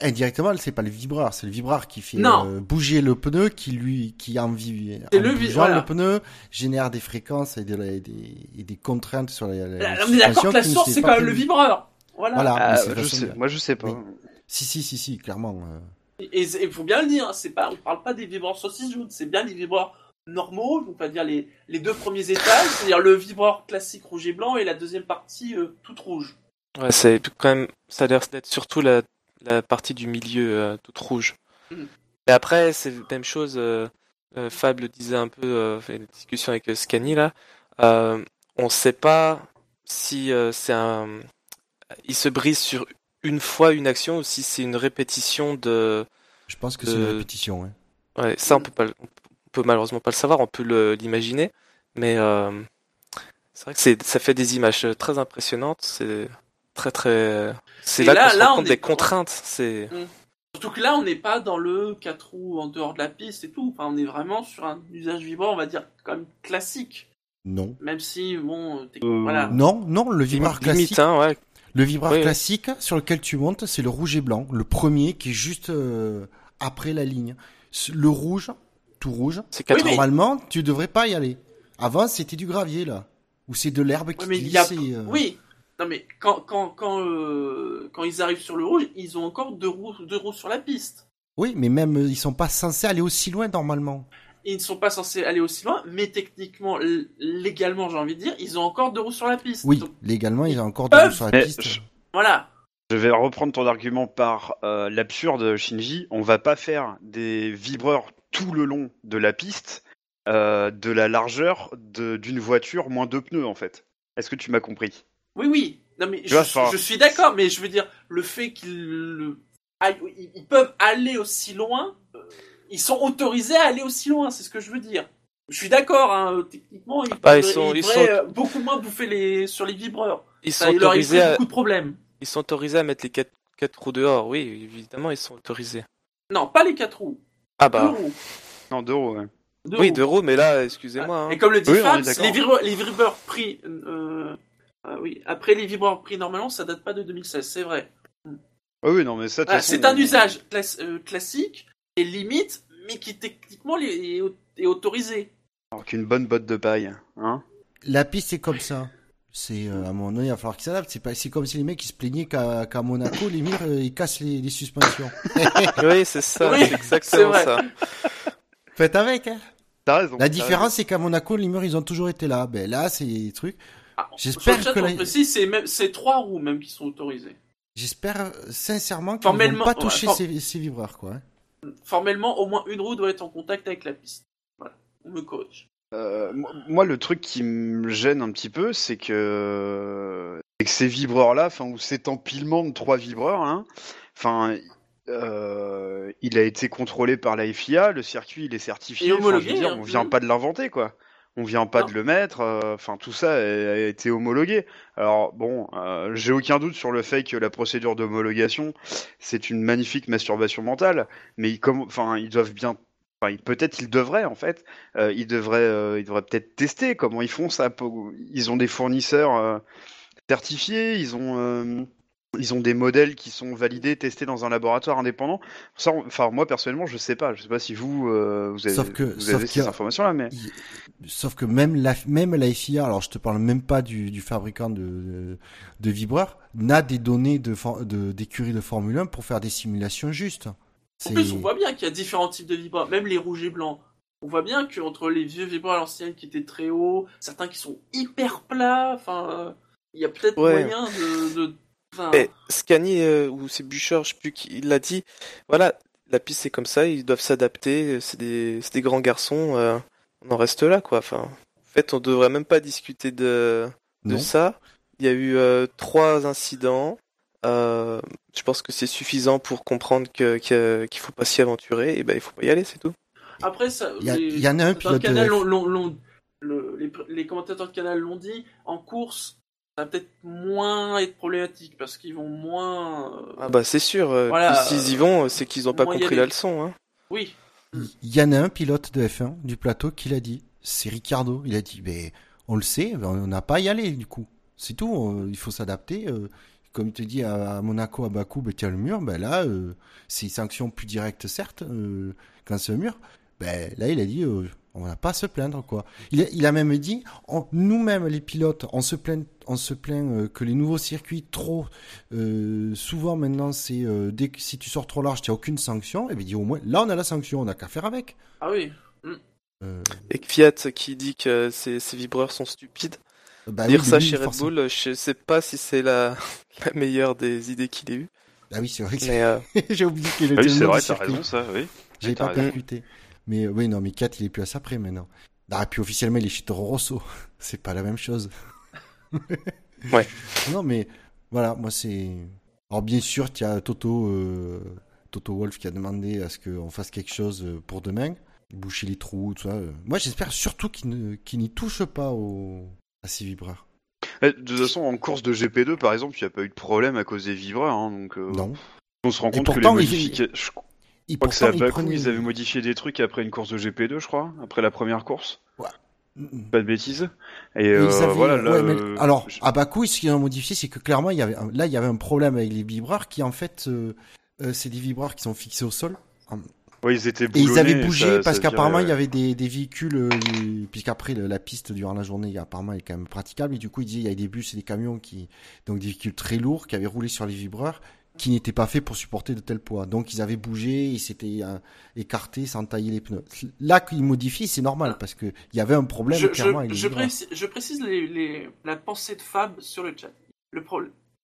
S3: Indirectement, c'est pas le vibreur, c'est le vibreur qui fait euh, bouger le pneu, qui lui, qui en, vi-
S2: C'est
S3: en
S2: le
S3: bougeant
S2: voilà.
S3: le pneu génère des fréquences et des, et des, et des contraintes sur la, la, la
S2: on est d'accord que la source c'est quand même le vibreur. Voilà.
S3: Voilà.
S5: ah,
S3: mais
S5: je
S3: façon
S5: sais, moi, je sais pas.
S3: Oui. Si, si, si, si, clairement. euh.
S2: Et il faut bien le dire, hein, c'est pas, on parle pas des vibreurs saucisses c'est bien les vibreurs normaux, on va dire les, les deux premiers étages, c'est-à-dire le vibreur classique rouge et blanc et la deuxième partie euh, toute rouge.
S4: Ouais, c'est quand même, ça a l'air d'être surtout la, la partie du milieu euh, toute rouge.
S2: Mhm.
S4: Et après, c'est la même chose. Euh, euh, Fab le disait un peu, euh, fait une discussion avec Scani là. Euh, on sait pas si euh, c'est un, il se brise sur une fois une action ou si c'est une répétition de.
S3: Je pense que c'est une répétition. hein.
S4: Ouais, ça on peut pas, le- on peut malheureusement pas le savoir, on peut l'imaginer, mais euh, c'est vrai que c'est, ça fait des images très impressionnantes. C'est très très. C'est là,
S2: là-
S4: qu'on se
S2: là,
S4: rend compte des contraintes. C'est
S2: Surtout que là, on n'est pas dans le 4 roues en dehors de la piste et tout, enfin, on est vraiment sur un usage vibreur, on va dire, quand même classique.
S3: Non.
S2: Même si, bon,
S5: Euh,
S2: voilà.
S3: Non, non, le vibreur
S4: limite,
S3: classique.
S4: hein, ouais.
S3: Le vibreur
S4: Oui, oui.
S3: classique sur lequel tu montes, c'est le rouge et blanc. Le premier qui est juste euh, après la ligne. Le rouge, tout rouge.
S4: C'est
S2: Oui,
S4: 4
S2: mais-
S3: Normalement, tu devrais pas y aller. Avant, c'était du gravier, là. Ou c'est de l'herbe qui
S2: Ouais, il y a-
S3: glisse et, euh,
S2: Oui, non mais quand quand quand euh, quand ils arrivent sur le rouge, ils ont encore deux roues deux roues sur la piste.
S3: Oui, mais même euh, ils sont pas censés aller aussi loin normalement.
S2: Ils ne sont pas censés aller aussi loin, mais techniquement, légalement, j'ai envie de dire, ils ont encore deux roues sur la piste.
S3: Oui,
S2: Donc,
S3: légalement ils ont encore des roues sur la
S5: mais
S3: piste.
S5: je-
S2: voilà.
S5: Je vais reprendre ton argument par euh, l'absurde, Shinji. On va pas faire des vibreurs tout le long de la piste euh, de la largeur de- d'une voiture moins deux pneus, en fait. Est-ce que tu m'as compris?
S2: Oui, oui. Non, mais je,
S5: vois, enfin-
S2: je suis d'accord, mais je veux dire, le fait qu'ils ils peuvent aller aussi loin, euh, ils sont autorisés à aller aussi loin, c'est ce que je veux dire. Je suis d'accord, hein, techniquement, ils,
S4: Bah, ils
S2: devraient-
S4: sont-
S2: ils
S4: ils
S2: devraient,
S4: sont-
S2: euh, beaucoup moins bouffer les, sur les vibreurs.
S4: Ils
S2: Ça
S4: sont
S2: leur
S4: autorisés à,
S2: beaucoup de problèmes.
S4: ils sont autorisés à mettre les quatre, quatre roues dehors. Oui, évidemment, ils sont autorisés.
S2: Non, pas les quatre roues.
S4: Ah bah.
S5: Non, deux roues, ouais.
S2: Deux
S4: oui,
S2: roues,
S4: mais là, excusez-moi. hein.
S2: Et comme le dit
S5: Oui, est
S2: Fabs, les vibreurs, les vibreurs pris, euh, ah oui, après les vibreurs pris normalement, ça date pas de 2016, c'est vrai.
S5: Ah oui, non, mais ça,
S2: c'est un usage class- euh, classique et limite, mais qui techniquement est, au- est autorisé.
S5: Alors qu'une bonne botte de paille, hein
S3: La piste c'est comme ça. C'est euh, à un moment donné, il va falloir qu'ils s'adaptent. C'est pas, c'est comme si les mecs ils se plaignaient qu'à qu'à Monaco, les murs euh, ils cassent les, les suspensions.
S4: Oui, c'est ça,
S2: Oui,
S4: c'est exactement
S2: c'est vrai.
S4: ça.
S3: Faites avec. Hein.
S5: T'as raison.
S3: La
S5: t'as
S3: différence c'est qu'à Monaco, les murs ils ont toujours été là. Ben là, c'est des trucs.
S2: Ah,
S3: J'espère
S2: chat,
S3: que la-
S2: précise, c'est même c'est trois roues même qui sont autorisées.
S3: J'espère euh, sincèrement qu'ils
S2: Formellement-
S3: vont pas toucher
S2: ouais,
S3: ces, ces vibreurs quoi. hein.
S2: Formellement, au moins une roue doit être en contact avec la piste. Voilà, on me corrige.
S5: Euh, moi- le truc qui me gêne un petit peu, c'est que, ces vibreurs-là, enfin, ou cet empilement de trois vibreurs, hein, enfin, euh, il a été contrôlé par la FIA, le circuit, il est certifié.
S2: Homologué,
S5: je veux dire,
S2: hein.
S5: on vient pas de l'inventer, quoi. On vient pas
S2: Non.
S5: de le mettre. euh, Enfin, tout ça a, a été homologué. Alors bon, j'ai aucun doute sur le fait que la procédure d'homologation, c'est une magnifique masturbation mentale. Mais ils, enfin, ils doivent bien. Enfin, peut-être ils devraient en fait. Euh, ils devraient, euh, ils devraient peut-être tester comment ils font ça. Ils ont des fournisseurs euh, certifiés, ils ont, ils ont des modèles qui sont validés, testés dans un laboratoire indépendant. Ça, enfin, moi personnellement, je sais pas. Je sais pas si vous, vous avez,
S3: Sauf que-
S5: vous
S3: sauf
S5: avez
S3: qu'il y
S5: ces
S3: a-
S5: informations-là, mais
S3: Sauf que même la, même la FIA, alors je te parle même pas du, du fabricant de, de, vibreurs, n'a des données de, for- de, d'écurie de Formule 1 pour faire des simulations justes.
S2: En plus, on voit bien qu'il y a différents types de vibreurs, même les rouges et blancs. On voit bien qu'entre les vieux vibreurs à l'ancienne qui étaient très hauts, certains qui sont hyper plats, enfin, euh, il y a peut-être
S4: Ouais.
S2: moyen de. de
S4: Mais Scani euh, ou c'est Bûcher, je sais plus qui il l'a dit. Voilà, la piste c'est comme ça, ils doivent s'adapter. C'est des, c'est des grands garçons. euh, on en reste là, quoi. Enfin, en fait, on devrait même pas discuter de, de
S3: Non.
S4: ça. Il y a eu euh, trois incidents. Euh, je pense que c'est suffisant pour comprendre que, que- qu'il faut pas s'y aventurer. Et ben, il faut pas y aller, c'est tout.
S2: Après, ça,
S3: Il y, en a un pilote
S2: canal,
S3: de
S2: le- les, les commentateurs de canal l'ont dit, en course, ça va peut-être moins être problématique parce qu'ils vont moins. euh,
S4: Ah bah c'est sûr. euh,
S2: Voilà,
S4: s'ils y vont, c'est qu'ils ont pas compris la leçon. Hein.
S2: Oui,
S3: Il y en a un pilote de F1 du plateau qui l'a dit. C'est Ricardo. Il a dit, mais on le sait, on n'a pas à y aller du coup. C'est tout. il faut s'adapter. Comme il te dit à, à Monaco, à Bakou, ben, tiens le mur? Ben là, euh, c'est une sanction plus directe certes euh, quand c'est un mur. Ben là, il a dit, euh, on n'a pas à se plaindre quoi. Il a, il a même dit, on- nous-mêmes les pilotes, on se plaint, on se plaint euh, que les nouveaux circuits trop euh, souvent maintenant c'est euh, dès que si tu sors trop large, tu n'as aucune sanction. Et bien il dit au moins là on a la sanction, on n'a qu'à faire avec.
S2: ah oui.
S3: Euh,
S4: Et Fiat qui dit que ces, ces vibreurs sont stupides.
S3: Bah
S4: Dire
S3: oui,
S4: ça
S3: lui,
S4: chez Red
S3: forcément.
S4: Bull, je sais pas si c'est la, la meilleure des idées qu'il ait eues.
S3: Ah oui, c'est vrai que
S4: Mais euh,
S3: j'ai oublié qu'il
S5: Ah
S3: était
S5: oui, c'est vrai, t'as raison, ça, oui.
S3: J'avais
S5: t'as
S3: pas percuté. Mais oui, non, mais 4, il est plus à ça près maintenant. Ah, et puis officiellement, il est chez Toro Rosso. C'est pas la même chose.
S4: Ouais.
S3: Non, mais voilà, moi c'est. Alors bien sûr, il y a Toto, euh, Toto Wolf qui a demandé à ce qu'on fasse quelque chose euh, pour demain, boucher les trous, tout ça. Moi, j'espère surtout qu'il ne, qu'il n'y touche pas au, à ces vibreurs.
S5: Eh, De toute façon, en course de GP2, par exemple, il n'y a pas eu de problème à cause des vibreurs. hein, donc, euh,
S3: Non.
S5: on se rend compte que les modifications. Je crois que c'est à Bakou,
S3: prenait-
S5: ils avaient modifié des trucs après une course de GP2, je crois, après la première course.
S3: Mm.
S5: Pas de bêtises. Et, euh,
S3: avaient-
S5: voilà, là,
S3: ouais, mais
S5: euh,
S3: alors, à Bakou, ce qu'ils ont modifié, c'est que clairement, il y avait, un- là, il y avait un problème avec les vibreurs qui, en fait, euh, c'est des vibreurs qui sont fixés au sol.
S5: Ouais, ils étaient
S3: Et ils avaient bougé
S5: ça-
S3: parce qu'apparemment il y avait des, des véhicules, euh, puisqu'après la piste durant la journée, apparemment est quand même praticable. Et du coup il disait il y a des bus et des camions qui, donc des véhicules très lourds qui avaient roulé sur les vibreurs, qui n'étaient pas faits pour supporter de tels poids. Donc ils avaient bougé, ils s'étaient euh, écartés sans tailler les pneus. Là qu'ils modifient, c'est normal parce que il y avait un problème
S2: Je,
S3: clairement
S2: je-
S3: avec les
S2: je
S3: vibreurs.
S2: précise, je précise les- les- la pensée de Fab sur le chat. Le, pro-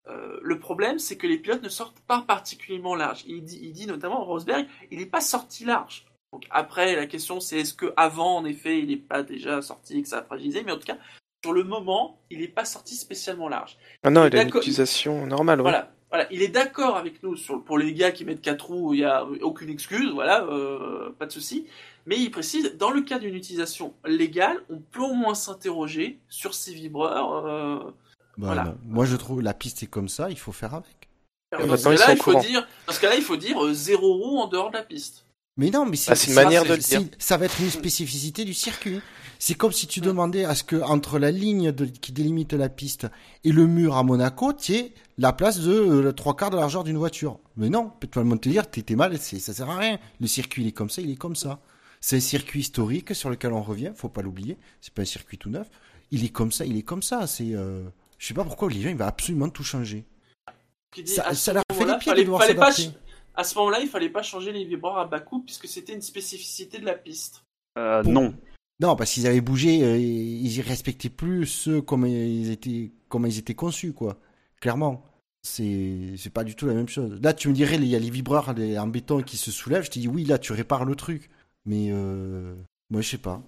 S2: euh, le problème, c'est que les pilotes ne sortent pas particulièrement large. Il dit, il dit notamment Rosberg, il n'est pas sorti large. Donc après, la question c'est est-ce que avant, en effet, il n'est pas déjà sorti et que ça a fragilisé, mais en tout cas, sur le moment, il n'est pas sorti spécialement large.
S4: Ah non, il a une utilisation normale, ouais.
S2: Voilà. Voilà, il est d'accord avec nous sur, pour les gars qui mettent 4 roues, il n'y a aucune excuse, voilà, euh, pas de souci. Mais il précise, dans le cas d'une utilisation légale, on peut au moins s'interroger sur ces vibreurs. Euh,
S3: Bah,
S2: voilà.
S3: non. Moi je trouve la piste est comme ça, il faut faire avec.
S2: dans ce cas-là, il
S4: au
S2: faut dire, dans ce cas-là, il faut dire euh, zéro roue en dehors de la piste.
S3: Mais non, mais c'est
S4: Ah, c'est une
S3: ça,
S4: manière de le
S3: c'est-
S4: dire.
S3: Ça va être une spécificité du circuit. C'est comme si tu demandais à ce que entre la ligne de- qui délimite la piste et le mur à Monaco, tu aies la place de euh, le trois quarts de la largeur d'une voiture. Mais non, tout le monde te dire, t'es mal, ça sert à rien. Le circuit il est comme ça, il est comme ça. C'est un circuit historique sur lequel on revient, faut pas l'oublier. C'est pas un circuit tout neuf. Il est comme ça, il est comme ça. C'est, euh, je sais pas pourquoi les gens ils vont absolument tout changer.
S2: Dit,
S3: Ça-
S2: à
S3: ça
S2: ce
S3: leur fait
S2: moment-là,
S3: des pieds de
S2: fallait-
S3: devoir s'adapter.
S2: À ce moment-là, il fallait pas changer les vibreurs à bas coût puisque c'était une spécificité de la piste.
S5: Euh, non.
S3: Non, parce qu'ils avaient bougé, euh, ils y respectaient plus ceux comme ils étaient, comme ils étaient conçus, quoi. Clairement, c'est c'est pas du tout la même chose. Là, tu me dirais, il y a les vibreurs les- en béton qui se soulèvent. Je te dis oui, là, tu répares le truc. Mais euh, moi, je sais pas.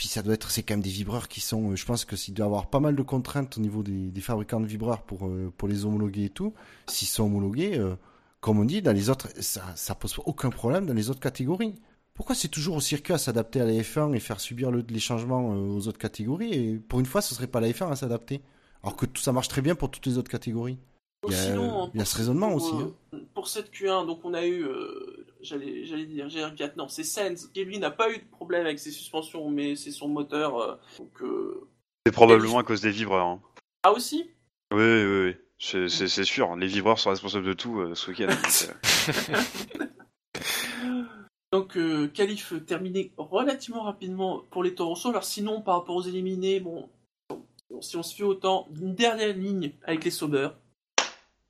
S3: Puis ça doit être, c'est quand même des vibreurs qui sont. euh, Je pense que s'il doit y avoir pas mal de contraintes au niveau des, des fabricants de vibreurs pour euh, pour les homologuer et tout. S'ils sont homologués, euh, comme on dit, dans les autres, ça ça pose aucun problème dans les autres catégories. Pourquoi c'est toujours au circuit à s'adapter à la F1 et faire subir le- les changements aux autres catégories Et pour une fois, ce serait pas la F1 à s'adapter? Alors que tout ça marche très bien pour toutes les autres catégories. Il y a-
S2: Sinon,
S3: il y a ce raisonnement
S2: pour,
S3: aussi,
S2: euh, Pour cette Q1, donc on a eu, euh, j'allais, j'allais dire GR4, non, c'est Sens qui lui n'a pas eu de problème avec ses suspensions, mais c'est son moteur. euh, donc, euh,
S5: C'est probablement à cause des vibreurs. hein.
S2: Ah aussi?
S5: Oui, oui, oui. C'est c'est- c'est sûr. Les vibreurs sont responsables de tout euh, ce week-end. donc, euh,
S2: Donc, euh, terminé relativement rapidement pour les Toronto. Alors, sinon, par rapport aux éliminés, bon, bon, si on se fait autant, une dernière ligne avec les Saubers.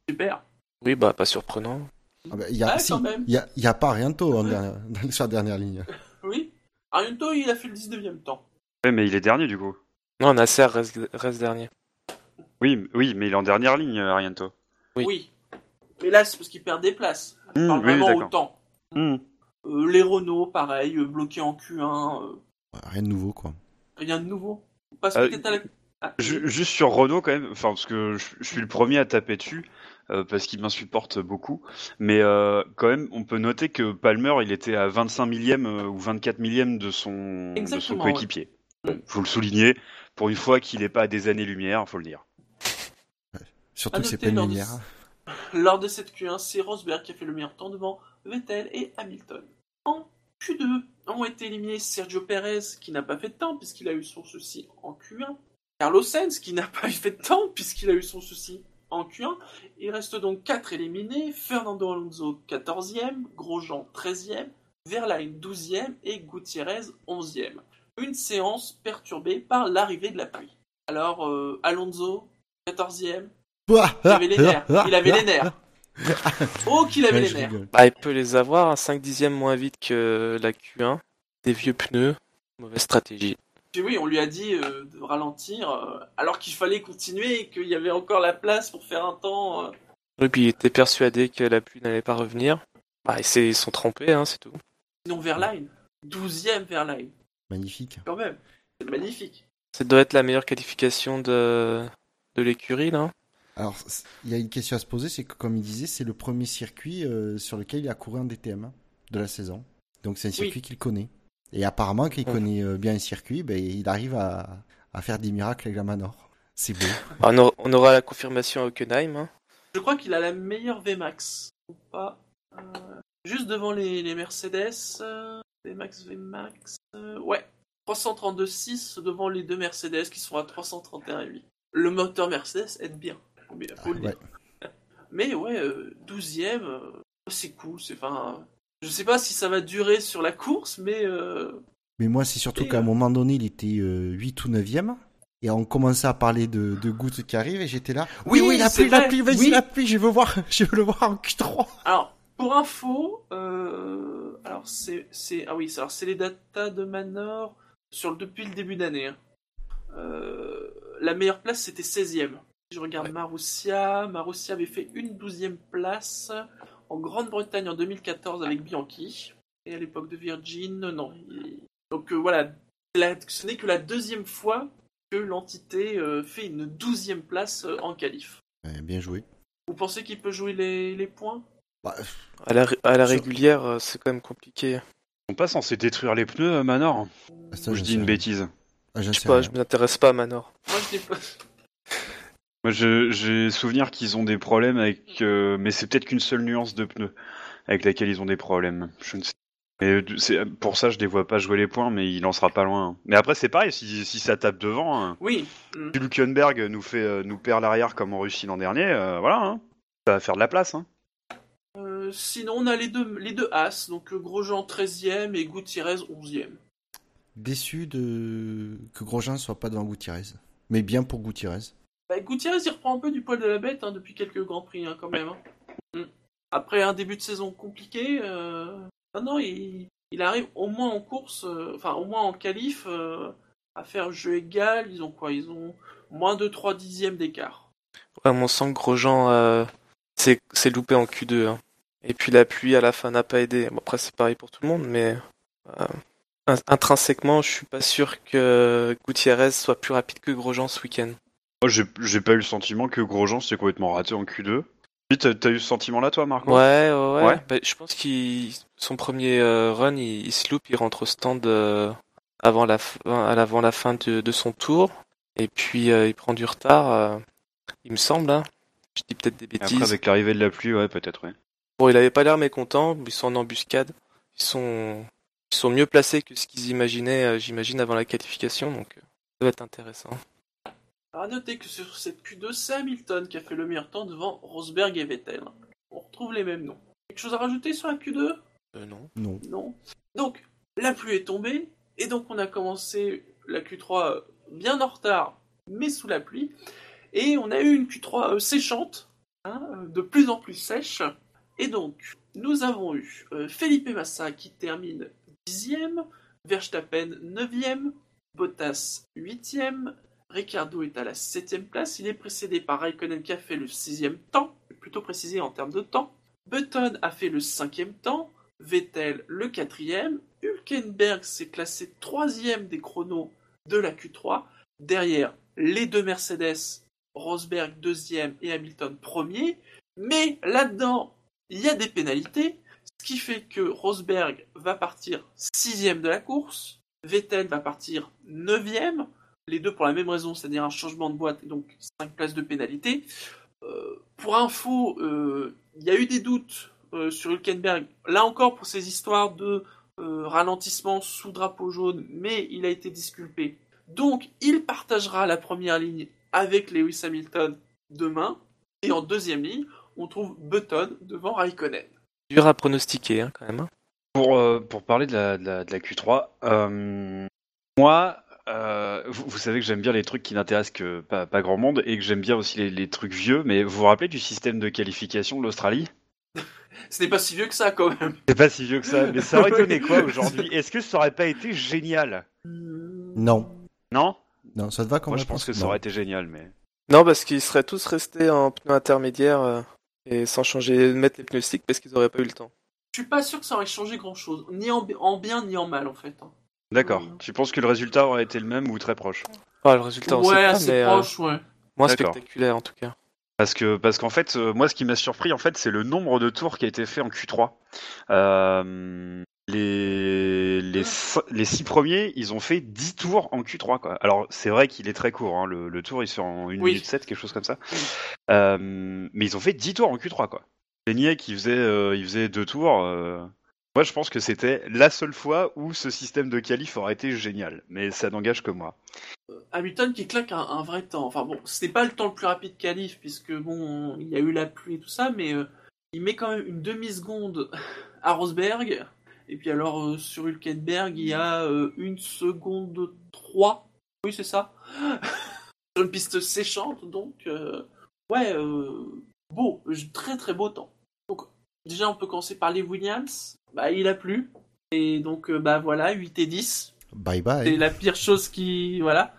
S2: Super.
S4: Oui, bah, pas surprenant.
S3: Ah bah, Il y a,
S2: Ah,
S3: si, il y a, il y a pas Riento en dernière, dans- sur la dernière ligne.
S2: Oui. Ariento, il a fait le 19ème temps.
S5: Ouais, mais il est dernier du coup.
S4: Non, Nasser reste, reste dernier.
S5: Oui, oui, mais il est en dernière ligne, euh, Ariento.
S4: Oui.
S2: Oui. Mais là, c'est parce qu'il perd des places.
S5: Hmm,
S2: Pas
S5: oui,
S2: vraiment autant.
S5: Hmm.
S2: Euh, les Renault, pareil, euh, bloqués en Q1. euh,
S3: Rien de nouveau, quoi.
S2: rien de nouveau. Passe
S5: Euh,
S2: à la... Ah,
S5: Ju- Juste sur Renault quand même, enfin parce que je, je suis le premier à taper dessus euh, parce qu'il m'insupporte beaucoup, mais euh, quand même on peut noter que Palmer il était à 25 millième euh, ou 24 millième de son de son
S2: Exactement,
S5: coéquipier.
S2: ouais.
S5: Bon, faut le souligner pour une fois qu'il n'est pas à des années-lumière, faut le dire.
S3: Surtout que c'est pas une
S2: de-
S3: lumière.
S2: Lors de cette Q1, c'est Rosberg qui a fait le meilleur temps devant Vettel et Hamilton. En Q2 ont été éliminés Sergio Perez qui n'a pas fait de temps puisqu'il a eu son souci en Q1. Carlos Sainz qui n'a pas eu fait de temps puisqu'il a eu son souci en Q1. Il reste donc 4 éliminés. Fernando Alonso 14e, Grosjean 13e, Verlaine 12e et Gutiérrez 11e. Une séance perturbée par l'arrivée de la pluie. Alors euh, Alonso 14e, il avait les nerfs. Il avait les nerfs. Oh, qu'il avait
S3: Ouais,
S2: les nerfs.
S4: Bah, il peut les avoir à 5 dixièmes moins vite que la Q1. Des vieux pneus. Mauvaise stratégie.
S2: Puis oui, on lui a dit euh, de ralentir, euh, alors qu'il fallait continuer et qu'il y avait encore la place pour faire un temps. euh.
S4: Et puis il était persuadé que la pluie n'allait pas revenir. Bah, ils sont trompés, hein, c'est tout.
S2: Sinon, Verline. 12ème Verline.
S3: Magnifique.
S2: Quand même. C'est magnifique.
S4: Ça doit être la meilleure qualification de, de l'écurie, là.
S3: Alors, il y a une question à se poser, c'est que comme il disait, c'est le premier circuit euh, sur lequel il a couru en DTM hein, de la saison. Donc c'est un circuit qu'il connaît. Et apparemment, qu'il connaît euh, bien un circuit, ben, il arrive à, à faire des miracles avec la Manor. C'est beau.
S4: On, aura- on aura la confirmation à Hockenheim. hein.
S2: Je crois qu'il a la meilleure VMAX. Ou pas. Euh, juste devant les, les Mercedes. euh, VMAX, VMAX. euh, ouais. 332.6 devant les deux Mercedes qui sont à 331.8. Le moteur Mercedes aide bien. Le dire.
S3: Ouais.
S2: Mais ouais, euh, 12ème, euh, c'est cool. C'est enfin, Je sais pas si ça va durer sur la course, mais euh,
S3: Mais moi, c'est surtout qu'à un
S2: euh,
S3: moment donné, il était euh, 8 ou 9e. Et on commençait à parler de, de gouttes qui arrivent et j'étais là. Oui,
S2: Oui,
S3: la pluie, la pluie, vas-y,
S2: oui.
S3: la pluie, je veux voir, je veux le voir en Q3.
S2: alors pour info, euh, alors c'est c'est ah oui, c'est- alors c'est les datas de Manor sur depuis le début d'année. hein. Euh, la meilleure place c'était 16e. Si je regarde Marussia, Marussia avait fait une 12e place en Grande-Bretagne en 2014 avec Bianchi et à l'époque de Virgin, non. Donc euh, voilà, la- ce n'est que la deuxième fois que l'entité euh, fait une 12e place euh, en qualif.
S3: Ouais, bien joué.
S2: Vous pensez qu'il peut jouer les, les points?
S3: Bah,
S4: À la, à la
S3: Sur-
S4: régulière, c'est quand même compliqué.
S5: Ils sont pas censés détruire les pneus, Manor
S3: ça,
S5: Ou je dis une bêtise
S3: Ah,
S4: Je sais
S3: sais
S4: pas,
S3: rien.
S4: je m'intéresse pas à Manor.
S2: Moi je n'ai pas.
S5: Moi, je- j'ai souvenir qu'ils ont des problèmes avec, euh, mais c'est peut-être qu'une seule nuance de pneus avec laquelle ils ont des problèmes. Je ne sais. Mais euh, pour ça, je les vois pas jouer les points, mais il en sera pas loin. Mais après, c'est pareil, si, si ça tape devant, hein,
S2: Oui.
S5: si Hülkenberg nous fait, euh, nous perd l'arrière comme en Russie l'an dernier, euh, voilà, hein. ça va faire de la place. Hein.
S2: Euh, sinon, on a les deux, les deux As, donc Grosjean 13e et Gutiérrez 11e.
S3: Déçu de que Grosjean soit pas devant Gutiérrez. Mais bien pour Gutiérrez.
S2: Bah, Gutiérrez, il reprend un peu du poil de la bête hein, depuis quelques Grands Prix, hein, quand même. hein. Mm. Après un début de saison compliqué, euh... non, non, il, arrive au moins en course, euh, enfin au moins en qualif, euh, à faire jeu égal. Ils ont quoi Ils ont moins de 3 dixièmes d'écart.
S4: Ouais, mon sang Grosjean euh, c'est c'est loupé en Q2. hein. Et puis la pluie à la fin n'a pas aidé. Après, c'est pareil pour tout le monde, mais euh, in- intrinsèquement, je suis pas sûr que Gutiérrez soit plus rapide que Grosjean ce week-end.
S5: Moi, j'ai pas eu le sentiment que Grosjean s'est complètement raté en Q2. Oui, T'as t'as eu ce sentiment-là, toi, Marco?
S4: Ouais, ouais, ouais. Bah, je pense qu'il son premier euh, run, il, il se loupe, il rentre au stand euh, avant la fin, à l'avant la fin de, de son tour, et puis euh, il prend du retard. euh, il me semble. Hein. Je dis peut-être des bêtises.
S5: Après, avec l'arrivée de la pluie, ouais, peut-être, ouais.
S4: Bon, il avait pas l'air mécontent. Ils sont en embuscade. Ils sont, ils sont mieux placés que ce qu'ils imaginaient, euh, j'imagine, avant la qualification. Donc, euh, ça va être intéressant.
S2: Alors, à noter que sur cette Q2, c'est Hamilton qui a fait le meilleur temps devant Rosberg et Vettel. On retrouve les mêmes noms. Quelque chose à rajouter sur la Q2
S4: Euh, non.
S3: Non.
S2: Non. Donc, la pluie est tombée, et donc on a commencé la Q3 bien en retard, mais sous la pluie, et on a eu une Q3 euh, séchante, hein, euh, de plus en plus sèche, et donc nous avons eu euh, Felipe Massa qui termine 10ème, Verstappen 9ème, Bottas 8ème, Ricardo est à la 7ème place, il est précédé par Raikkonen qui a fait le 6ème temps, plutôt précisé en termes de temps, Button a fait le 5ème temps, Vettel le quatrième, Hülkenberg s'est classé troisième des chronos de la Q3, derrière les deux Mercedes, Rosberg deuxième et Hamilton premier, mais là-dedans, il y a des pénalités, ce qui fait que Rosberg va partir sixième de la course, Vettel va partir neuvième, les deux pour la même raison, c'est-à-dire un changement de boîte et donc cinq places de pénalité. Euh, pour info, euh, il y a eu des doutes euh, sur Hülkenberg, là encore pour ces histoires de euh, ralentissement sous drapeau jaune, mais il a été disculpé. Donc il partagera la première ligne avec Lewis Hamilton demain, et en deuxième ligne, on trouve Button devant Raikkonen.
S4: Dur à pronostiquer, hein, quand même. hein.
S5: Pour, euh, pour parler de la, de la, de la Q3, euh, moi, euh, vous, vous savez que j'aime bien les trucs qui n'intéressent que pas, pas grand monde et que j'aime bien aussi les, les trucs vieux, mais vous vous rappelez du système de qualification de l'Australie?
S2: Ce n'est pas si vieux que ça quand même.
S5: C'est pas si vieux que ça, mais ça aurait donné quoi aujourd'hui? Est-ce que ça aurait pas été génial?
S3: Non.
S5: Non?
S3: Non, ça te va comme
S5: Moi je
S3: réponse
S5: pense que ça aurait été génial, mais.
S4: Non, parce qu'ils seraient tous restés en pneus intermédiaires euh, et sans changer, mettre les pneus slicks parce qu'ils auraient pas eu le temps.
S2: Je suis pas sûr que ça aurait changé grand chose, ni en, en bien ni en mal en fait. hein.
S5: D'accord.
S2: Euh.
S5: Tu penses que le résultat aurait été le même ou très proche
S4: Ah, le résultat, on
S2: ouais,
S4: sait pas,
S2: assez
S4: euh,
S2: proche, ouais.
S4: moins spectaculaire en tout cas.
S5: Parce que parce qu'en fait, euh, moi, ce qui m'a surpris, en fait, c'est le nombre de tours qui a été fait en Q3. Euh, les les les six premiers, ils ont fait 10 tours en Q3, quoi. Alors c'est vrai qu'il est très court, hein, le, le tour il se fait en 1
S2: Oui.
S5: minute 7, quelque chose comme ça.
S2: Oui.
S5: Euh, mais ils ont fait 10 tours en Q3, quoi. Beignet qui faisait euh, il faisait deux tours. Euh, je pense que c'était la seule fois où ce système de qualif aurait été génial, mais ça n'engage que moi.
S2: Hamilton qui claque un, vrai temps. Enfin bon, n'est pas le temps le plus rapide qualif, puisque bon, il y a eu la pluie et tout ça, mais euh, il met quand même une demi-seconde à Rosberg. Et puis alors euh, sur Hülkenberg, il y a euh, une seconde 3. Oui, c'est ça. sur une piste séchante, donc euh, ouais, euh, beau, très très beau temps. Donc déjà on peut commencer par les Williams. Bah il a plu. Et donc euh, bah voilà, 8 et 10.
S3: Bye
S2: C'est
S3: bye.
S2: la pire chose qui. Voilà.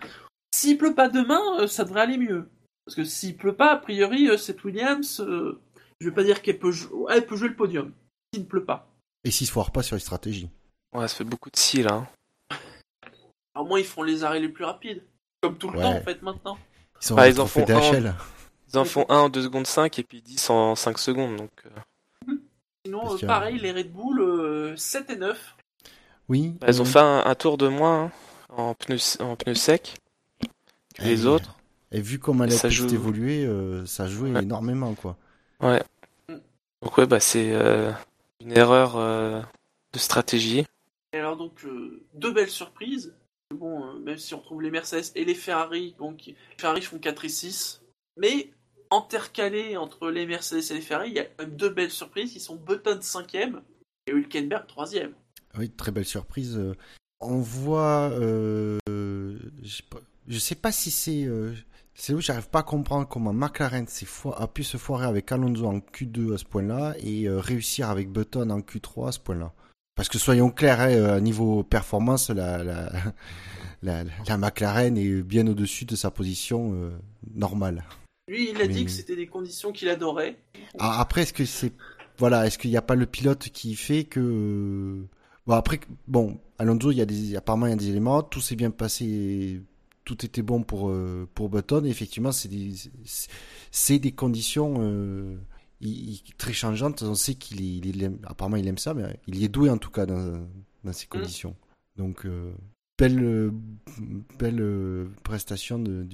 S2: S'il pleut pas demain, euh, ça devrait aller mieux. Parce que s'il pleut pas, a priori, euh, cette Williams, euh, je vais pas dire qu'elle peut, jou- elle peut jouer le podium. S'il ne pleut pas.
S3: Et s'ils se foirent pas sur les stratégies.
S4: Ouais, ça fait beaucoup de si là. hein.
S2: Alors moins ils font les arrêts les plus rapides. Comme tout le
S3: Ouais.
S2: temps en fait maintenant.
S3: Ils sont
S4: Bah, ils en font un.
S3: DHL.
S4: Ils en font 1 en 2 secondes 5 et puis 10 en 5 secondes. Donc, euh,
S2: Sinon, euh, pareil, les Red Bull, euh, 7 et 9.
S3: Oui.
S4: bah, ils ont fait un, un tour de moins hein, en pneus en pneus secs que les
S3: Et-
S4: autres.
S3: Et vu comment elle a
S4: Ça
S3: pu
S4: joue.
S3: évoluer, euh, ça jouait
S4: Ouais.
S3: énormément, quoi.
S4: Ouais. Donc ouais, bah c'est euh, une erreur euh, de stratégie.
S2: Et alors donc, euh, deux belles surprises. Bon, euh, même si on trouve les Mercedes et les Ferrari, donc les Ferrari font 4 et 6. Mais intercalé entre les Mercedes et les Ferrari, il y a quand même deux belles surprises qui sont Button 5ème et Hülkenberg 3ème.
S3: Oui, très belle surprise. Euh, On voit, euh, je sais pas- je sais pas si c'est, euh, c'est où j'arrive pas à comprendre comment McLaren a pu se foirer avec Alonso en Q2 à ce point-là et euh, réussir avec Button en Q3 à ce point-là. Parce que soyons clairs, hein, à niveau performance, la, la, la, la McLaren est bien au-dessus de sa position normale.
S2: Lui, il a
S3: Mais-
S2: dit que c'était des conditions qu'il adorait.
S3: Ah, Après, est-ce que c'est voilà, est-ce qu'il n'y a pas le pilote qui fait que bon après bon Alonso, il y a des apparemment il y a des éléments, tout s'est bien passé, tout était bon pour euh, pour Button. Et effectivement, c'est des c'est- des conditions euh, il- il- très changeantes. On sait qu'il est, il aime- apparemment il aime ça, mais il y est doué en tout cas dans dans ces conditions. Donc euh, belle belle prestation de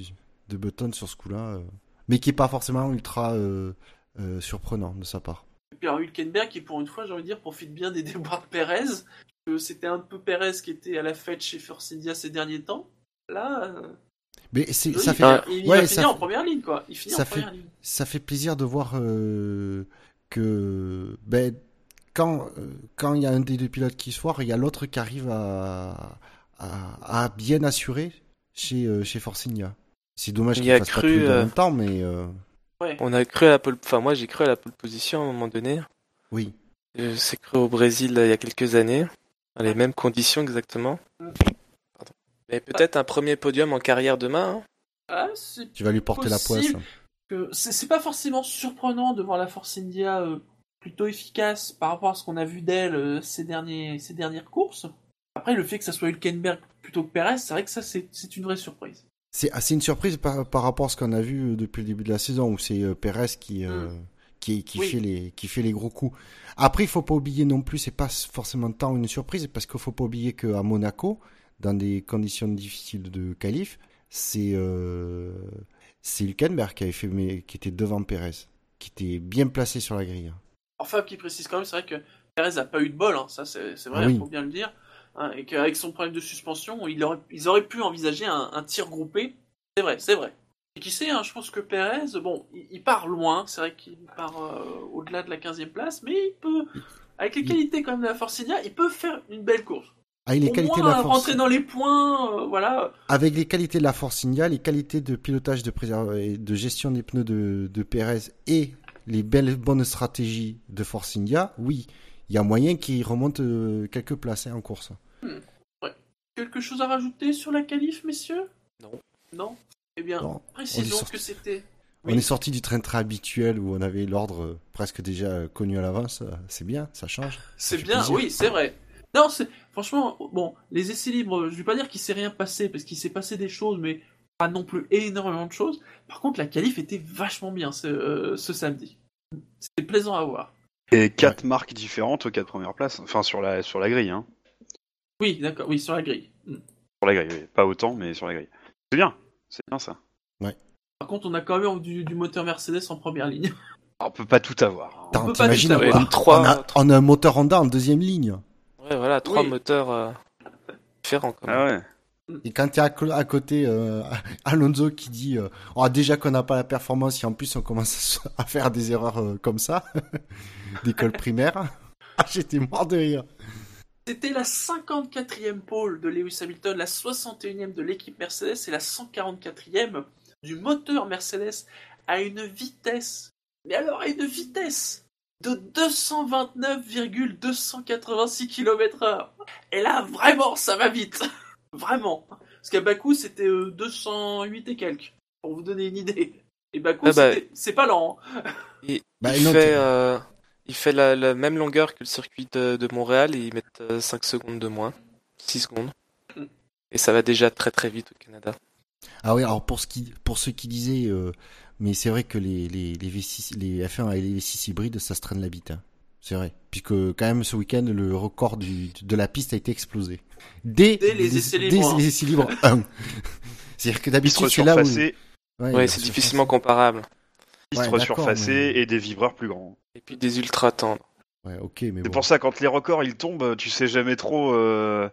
S3: de Button sur ce coup-là, mais qui est pas forcément ultra euh, euh, surprenant de sa part.
S2: Et puis alors Hülkenberg, qui pour une fois, j'ai envie de dire, profite bien des déboires de Perez. que C'était un peu Perez qui était à la fête chez Force India ces derniers temps. Là, euh,
S3: Mais c'est,
S2: oui,
S3: ça
S2: il,
S3: fait,
S2: va- il
S3: ouais,
S2: va
S3: ça
S2: finir en première ligne, quoi. Il finit
S3: ça
S2: en
S3: fait-
S2: première ligne.
S3: ça fait plaisir de voir euh, que ben, quand euh, quand il y a un des deux pilotes qui se foire, il y a l'autre qui arrive à, à, à bien assurer chez euh, chez. C'est dommage
S4: Il
S3: qu'il fasse pas
S4: cru,
S3: deux en
S4: euh,
S3: même temps, mais euh,
S2: Ouais.
S4: On a cru à la pole, enfin moi j'ai cru à la pole position à un moment donné.
S3: oui.
S4: Je sais cru au Brésil là, il y a quelques années, dans les mêmes conditions exactement. Pardon. Mais peut-être un premier podium en carrière demain. hein.
S2: Ah, c'est
S3: Tu vas lui porter la poisse.
S2: Que c'est c'est pas forcément surprenant de voir la Force India euh, plutôt efficace par rapport à ce qu'on a vu d'elle euh, ces, derniers, ces dernières courses. Après, le fait que ça soit Hülkenberg plutôt que Perez, c'est vrai que ça, c'est c'est une vraie surprise.
S3: C'est assez une surprise par, par rapport à ce qu'on a vu euh, depuis le début de la saison où c'est euh, Perez qui euh, qui, qui
S2: Oui.
S3: fait les qui fait les gros coups. Après, il faut pas oublier non plus, c'est pas forcément tant une surprise parce qu'il faut pas oublier que à Monaco, dans des conditions difficiles de qualif, c'est euh, c'est Hülkenberg qui avait fait mais qui était devant Perez, qui était bien placé sur la grille.
S2: Enfin, qui précise quand même, c'est vrai que Perez a pas eu de bol, hein, ça c'est c'est vrai,
S3: Ah
S2: il
S3: oui.
S2: faut bien le dire. Hein, et qu'avec son problème de suspension, il aurait, ils auraient pu envisager un, un tir groupé. C'est vrai, c'est vrai. Et qui sait, hein, je pense que Perez, bon, il, il part loin, c'est vrai qu'il part euh, au-delà de la 15e place, mais il peut, avec les qualités quand même de la Force India, il peut faire une belle course.
S3: Ah, et les
S2: Au
S3: qualités
S2: moins,
S3: de la force
S2: rentrer dans les points, euh, voilà.
S3: avec les qualités de la Force India, les qualités de pilotage de et de gestion des pneus de, de Perez et les belles bonnes stratégies de Force India, oui, il y a moyen qu'il remonte euh, quelques places hein, en course.
S2: Quelque chose à rajouter sur la qualif, messieurs?
S4: Non.
S2: Non? Eh bien, précisons
S3: sorti-
S2: que c'était...
S3: On est sorti du train-train habituel où on avait l'ordre presque déjà connu à l'avance. C'est bien, ça change.
S2: C'est bien,
S3: plaisir.
S2: oui, c'est vrai. Non, c'est franchement, bon, les essais libres, je vais pas dire qu'il s'est rien passé, parce qu'il s'est passé des choses, mais pas non plus énormément de choses. Par contre, la qualif était vachement bien ce, euh, ce samedi. C'était plaisant à voir.
S5: Et quatre marques différentes aux quatre premières places. Enfin, sur la, sur la grille, hein.
S2: Oui, d'accord, oui, sur la grille. Mm.
S5: Sur la grille, oui. Pas autant, mais sur la grille. C'est bien. C'est bien ça.
S2: Par contre, on a quand même du, du moteur Mercedes en première ligne.
S5: Alors, on peut pas tout avoir. hein.
S3: Attends,
S2: peut pas
S3: t'imagines,
S2: tout
S3: on,
S2: savoir.
S3: on a, on a un moteur Honda en deuxième ligne.
S4: Ouais, voilà, trois
S2: Oui.
S4: moteurs euh, différents quand même.
S5: Ah ouais.
S3: Et quand tu à, à côté euh, Alonso qui dit euh, oh, déjà qu'on n'a pas la performance et en plus on commence à se- à faire des erreurs euh, comme ça d'école primaire. Ah, j'étais mort de rire.
S2: C'était la 54e pole de Lewis Hamilton, la 61e de l'équipe Mercedes et la 144e du moteur Mercedes à une vitesse, mais alors à une vitesse de 229,286 km/h. Et là, vraiment, ça va vite. Vraiment. Parce qu'à Bakou, c'était euh, 208 et quelques, pour vous donner une idée. Et Bakou,
S4: Ah bah.
S2: c'est pas lent. hein.
S4: Il,
S3: Bah,
S4: il fait, euh, il fait la, la même longueur que le circuit de, de Montréal et ils mettent euh, 5 secondes de moins. 6 secondes.
S2: Mm.
S4: Et ça va déjà très très vite au Canada.
S3: Ah oui, alors pour, ce qui, pour ceux qui disaient, euh, mais c'est vrai que les, les, les, V6, les F1 et les V6 hybrides, ça se traîne la bite. hein. C'est vrai. Puisque quand même ce week-end, le record du, de la piste a été explosé. Dès,
S2: Dès les essais libres,
S3: dès les essais libres 1. C'est-à-dire que d'habitude, c'est là où... Ouais,
S4: c'est difficilement comparable.
S5: Pistes
S3: Ouais, mais-
S5: et des vibreurs plus grands.
S4: Et puis des ultra tendres.
S3: Ouais, ok, mais
S5: C'est
S3: bon.
S5: pour ça quand les records ils tombent, tu sais jamais trop. euh,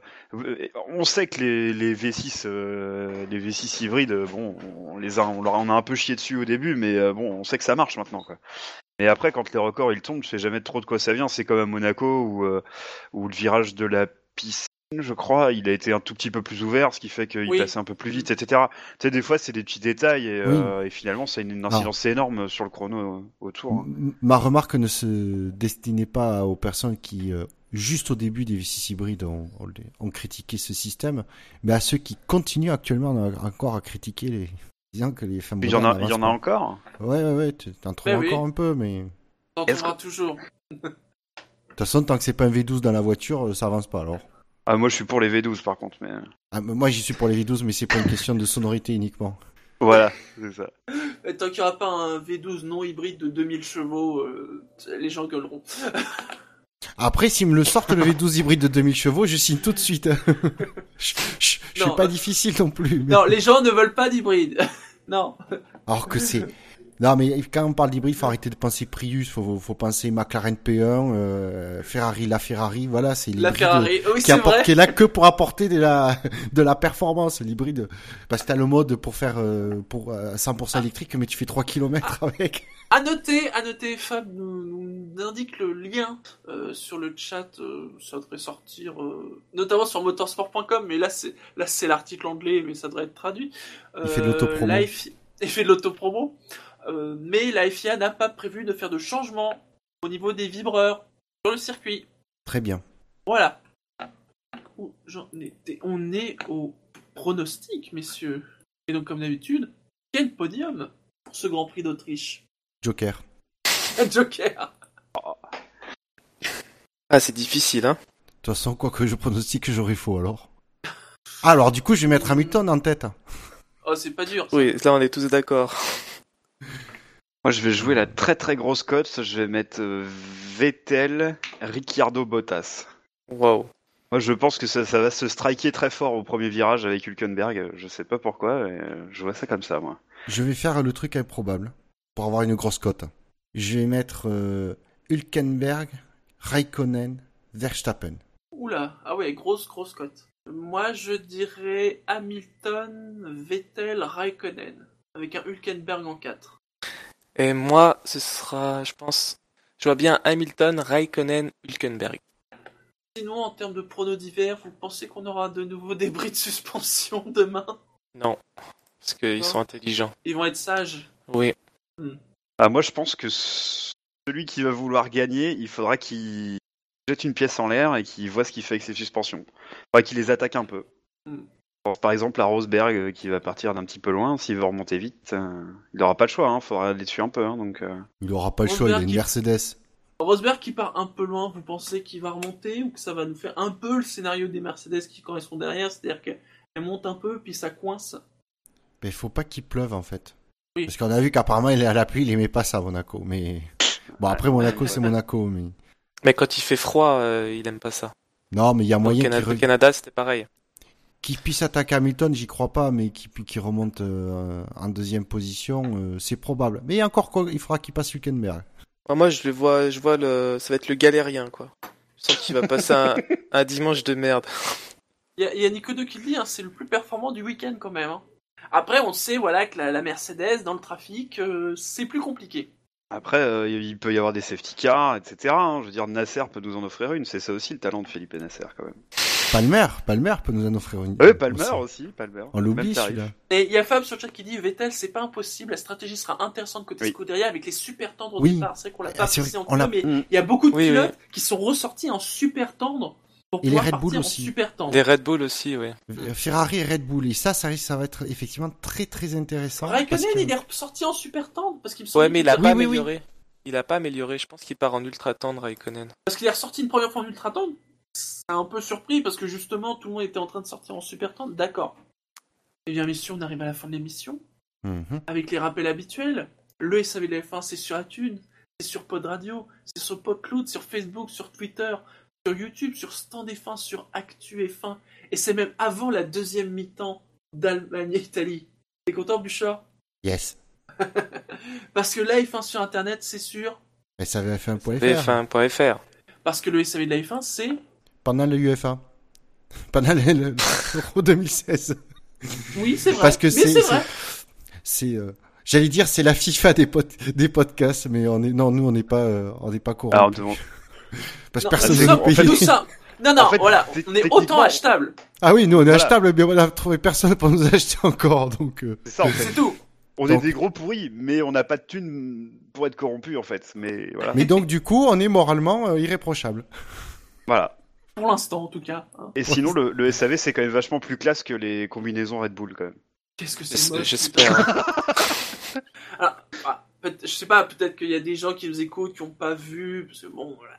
S5: On sait que les, les V6, euh, les V6 hybrides, euh, bon, on les a, on leur on a un peu chié dessus au début, mais euh, bon, on sait que ça marche maintenant, quoi. Et après, quand les records ils tombent, tu sais jamais trop de quoi ça vient. C'est comme à Monaco où, euh, où le virage de la piscine, je crois, il a été un tout petit peu plus ouvert, ce qui fait qu'il
S2: Oui.
S5: passait un peu plus vite, etc. Tu sais, des fois, c'est des petits détails et, euh, et finalement, ça a une, une incidence énorme sur le chrono euh, autour. hein.
S3: M- Ma remarque ne se destinait pas aux personnes qui, euh, juste au début des V6 hybrides, ont, critiqué ce système, mais à ceux qui continuent actuellement encore à critiquer les disant que les femmes
S5: Il y en a, il y en a encore?
S3: Ouais, ouais, ouais, tu- t'en trouves
S2: oui.
S3: encore un peu, mais
S2: T'en trouveras toujours.
S3: de toute façon, tant que c'est pas un V12 dans la voiture, ça avance pas alors.
S5: Ah, moi, je suis pour les V12 par contre, mais
S3: Ah, mais moi, j'y suis pour les V12, mais c'est pas une question de sonorité uniquement.
S5: voilà, c'est ça.
S2: Et Tant qu'il n'y aura pas un V12 non hybride de 2000 chevaux, euh, les gens gueuleront.
S3: Après, s'ils me le sortent, le V12 hybride de 2000 chevaux, je signe tout de suite. je, je- je suis pas difficile non plus. mais-
S2: Non, les gens ne veulent pas d'hybride. non.
S3: Alors que c'est. Non, mais quand on parle d'hybride, faut arrêter de penser Prius, faut, faut penser McLaren P1, euh, Ferrari, la Ferrari, voilà, c'est
S2: La
S3: l'hybride
S2: Ferrari, oui,
S3: qui,
S2: c'est
S3: apporte,
S2: vrai.
S3: qui est là que pour apporter de la, de la performance, l'hybride. Parce que t'as le mode pour faire, euh, pour euh, 100% électrique, mais tu fais 3 km avec.
S2: À noter, à noter, Fab nous, nous indique le lien euh, sur le chat. euh, ça devrait sortir, euh, notamment sur motorsport.com, mais là c'est là c'est l'article anglais, mais ça devrait être traduit.
S3: Il fait de l'autopromo.
S2: Il fait de l'autopromo. Euh, mais la FIA n'a pas prévu de faire de changement au niveau des vibreurs sur le circuit.
S3: Très bien.
S2: Voilà. Ouh, j'en étais- On est au pronostic, messieurs. Et donc, comme d'habitude, quel podium pour ce Grand Prix d'Autriche?
S3: Joker.
S2: Joker
S4: Ah, c'est difficile, hein.
S3: De toute façon, quoi que je pronostique, j'aurai faux alors. Ah, alors du coup, je vais mettre Hamilton en tête.
S2: Oh, c'est pas dur. ça.
S4: Oui, là on est tous d'accord.
S5: Moi, je vais jouer la très très grosse cote. Je vais mettre euh, Vettel, Ricciardo, Bottas.
S4: Waouh.
S5: Moi, je pense que ça, ça va se striker très fort au premier virage avec Hülkenberg. Je sais pas pourquoi. euh, je vois ça comme ça, moi.
S3: Je vais faire le truc improbable pour avoir une grosse cote. Je vais mettre euh, Hülkenberg, Raikkonen, Verstappen.
S2: Oula, ah ouais, grosse, grosse cote. Moi, je dirais Hamilton, Vettel, Raikkonen. Avec un Hülkenberg en 4.
S4: Et moi, ce sera, je pense, je vois bien Hamilton, Raikkonen, Hülkenberg.
S2: Sinon, en termes de pronos d'hiver, vous pensez qu'on aura de nouveau des bris de suspension demain?
S4: Non, parce qu'ils sont intelligents.
S2: Ils vont être sages.
S4: Oui.
S5: Ah, moi, je pense que celui qui va vouloir gagner, il faudra qu'il jette une pièce en l'air et qu'il voit ce qu'il fait avec ses suspensions. Faudra qu'il les attaque un peu.
S2: Hmm.
S5: Bon, par exemple, la Rosberg euh, qui va partir d'un petit peu loin, s'il veut remonter vite, euh, il n'aura pas le choix. Hein, faudra les tuer un peu. Hein, donc, euh.
S3: Il aura pas le choix, il a une
S2: Rosberg,
S3: Mercedes.
S2: Rosberg qui part un peu loin, vous pensez qu'il va remonter ou que ça va nous faire un peu le scénario des Mercedes qui correspond derrière, c'est-à-dire qu'elle monte un peu puis ça coince?
S3: Mais faut pas qu'il pleuve en fait.
S2: Oui.
S3: Parce qu'on a vu qu'apparemment il est à la pluie, il aimait pas ça Monaco. Mais bon après Monaco c'est Monaco, mais
S4: Mais quand il fait froid, euh, il aime pas ça.
S3: non mais il y a
S4: Au
S3: moyen
S4: Canada,
S3: qu'il
S4: au
S3: re-
S4: Canada, c'était pareil.
S3: Qu'il puisse attaquer Hamilton, j'y crois pas, mais qu'il qu'il remonte euh, en deuxième position, euh, c'est probable. Mais encore quoi, il faudra qu'il passe Hülkenberg.
S4: Ah, Moi, je le vois, je vois le, ça va être le galérien, quoi. Je sens qu'il va passer un, un dimanche de merde.
S2: Il y, a- il y a Nico De qui le dit, hein, c'est le plus performant du week-end quand même. hein. Après, on sait voilà que la, la Mercedes dans le trafic, euh, c'est plus compliqué.
S5: Après, euh, il peut y avoir des safety cars, etc. hein. Je veux dire, Nasser peut nous en offrir une. C'est ça aussi le talent de Felipe Nasser, quand même.
S3: Palmer, Palmer peut nous en offrir une.
S5: Oui, Palmer
S3: aussi.
S5: aussi, Palmer.
S3: On l'oublie celui-là.
S2: Et il y a Fab sur le chat qui dit Vettel, c'est pas impossible, la stratégie sera intéressante côté
S5: Oui.
S2: Scuderia avec les super tendres au
S3: Oui.
S2: départ. C'est vrai qu'on l'a
S3: Ah,
S2: pas précisé en mais
S5: Mm.
S2: il y a beaucoup de
S4: Oui,
S2: pilotes qui sont ressortis en super tendre pour
S3: Et les Red Bull aussi.
S2: en super tendre.
S4: Des Red Bull aussi, oui.
S3: Euh, Ferrari et Red Bull. Et ça, ça va être effectivement très très intéressant.
S2: Raikkonen,
S3: que-
S2: il est ressorti en super tendre parce qu'il me
S4: Ouais,
S2: semble
S4: mais il a pas
S3: oui, oui.
S4: amélioré. Il a pas amélioré. Je pense qu'il part en ultra tendre, Raikkonen.
S2: parce qu'il est ressorti une première fois en ultra tendre. Ça a un peu surpris parce que justement tout le monde était en train de sortir en super tendre. D'accord. Eh bien, messieurs, on arrive à la fin de l'émission.
S3: Mhm.
S2: avec les rappels habituels. Le SAV de la F1, c'est sur iTunes, c'est sur Pod Radio, c'est sur PodCloud, sur Facebook, sur Twitter, sur YouTube, sur Stand F1, sur Actu F1. Et c'est même avant la deuxième mi-temps d'Allemagne et Italie. T'es content, Bouchard?
S3: Yes.
S2: Parce que la F1 sur Internet, c'est sûr.
S3: SAVF1.fr.
S4: BF1.fr.
S2: Parce que le SAV de la F1, c'est...
S3: Pendant le UFA. Pendant le- le- l'Euro 2016.
S2: Oui, c'est vrai.
S3: Parce que c'est, euh, j'allais dire c'est la FIFA des pod- des podcasts, mais on est, non, nous on n'est pas, euh, on n'est pas courant.
S5: Alors, devant-
S3: parce que personne
S2: nous
S3: ne
S2: sommes-
S3: nous
S2: sommes- Non, non,
S5: En fait,
S2: voilà, on est autant achetable.
S3: Ah oui, nous on est
S5: Voilà.
S3: achetable, mais on a trouvé personne pour nous acheter encore, donc. euh,
S5: c'est ça en fait.
S2: C'est tout.
S5: On
S3: Donc-
S5: est des gros pourris, mais on n'a pas de thunes pour être corrompus en fait. Mais voilà.
S3: Mais donc du coup, on est moralement euh, irréprochable.
S5: voilà.
S2: Pour l'instant, en tout cas. hein.
S5: Et sinon, le, le SAV c'est quand même vachement plus classe que les combinaisons Red Bull quand même.
S2: Qu'est-ce que c'est
S4: J'espère.
S2: Ah, ah, je sais pas, peut-être qu'il y a des gens qui nous écoutent qui ont pas vu, parce que bon, voilà,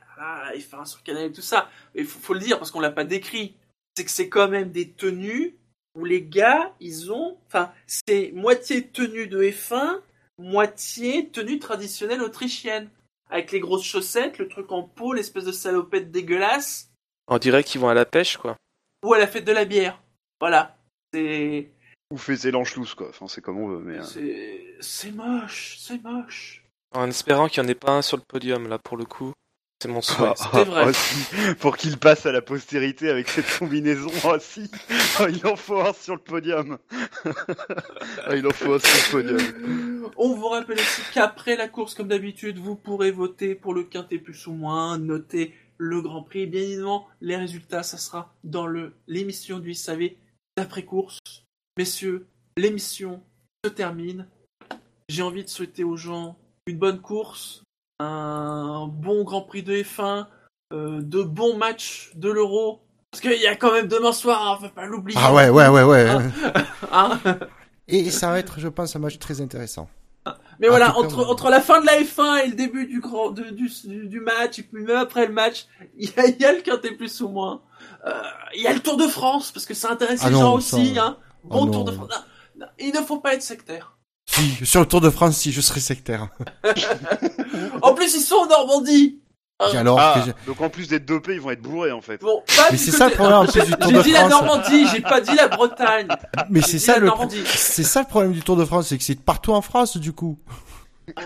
S2: la F1 sur Canal et tout ça. Mais il faut, faut le dire parce qu'on l'a pas décrit. C'est que c'est quand même des tenues où les gars, ils ont, enfin, c'est moitié tenue de F1, moitié tenue traditionnelle autrichienne. Avec les grosses chaussettes, le truc en peau, l'espèce de salopette dégueulasse,
S4: On dirait qu'ils vont à la pêche, quoi.
S2: ou à la fête de la bière. Voilà. C'est,
S5: Ou faiser l'anchelouse quoi. Enfin, c'est comme on veut, mais. euh,
S2: c'est, c'est moche, c'est moche.
S4: En espérant qu'il n'y en ait pas un sur le podium, là, pour le coup. C'est mon souhait.
S2: C'était vrai.
S5: aussi, pour qu'il passe à la postérité avec cette combinaison aussi. il en faut un sur le podium. Ah, il en faut un sur le podium.
S2: On vous rappelle aussi qu'après la course, comme d'habitude, vous pourrez voter pour le quintet plus ou moins, noter le Grand Prix. Bien évidemment, les résultats, ça sera dans le l'émission du SAV d'après course. Messieurs, l'émission se termine. J'ai envie de souhaiter aux gens une bonne course, un bon Grand Prix de F1, euh, de bons matchs de l'Euro. Parce qu'il y a quand même demain soir, hein, faut pas l'oublier.
S3: Ah ouais, ouais, ouais, ouais.
S2: Hein
S3: Et ça va être, je pense, un match très intéressant.
S2: Mais
S3: En
S2: voilà, entre, entre la fin de la F1 et le début du, grand, de- du, du, du match, et puis même après le match, il y a, y a le quintet plus ou moins. Euh, Il y a le Tour de France, parce que ça intéresse
S3: Ah
S2: les
S3: non,
S2: gens
S3: ça-
S2: aussi. Hein. Bon
S3: Oh
S2: Tour de. France. Non, non, il ne faut pas être sectaire.
S3: Si, sur le Tour de France, si je serais sectaire.
S2: En plus, ils sont en Normandie. Ah.
S3: Alors
S5: Ah,
S3: que j'ai-
S5: donc en plus d'être dopés, ils vont être bourrés en fait.
S2: Bon, pas
S3: Mais c'est
S2: côté-
S3: ça le problème, en plus, du Tour
S2: J'ai
S3: de
S2: dit la
S3: France.
S2: Normandie, j'ai pas dit la Bretagne.
S3: Mais
S2: J'ai
S3: c'est
S2: dit
S3: ça
S2: la
S3: le,
S2: Normandie.
S3: c'est ça le problème du Tour de France, c'est que c'est partout en France, du coup.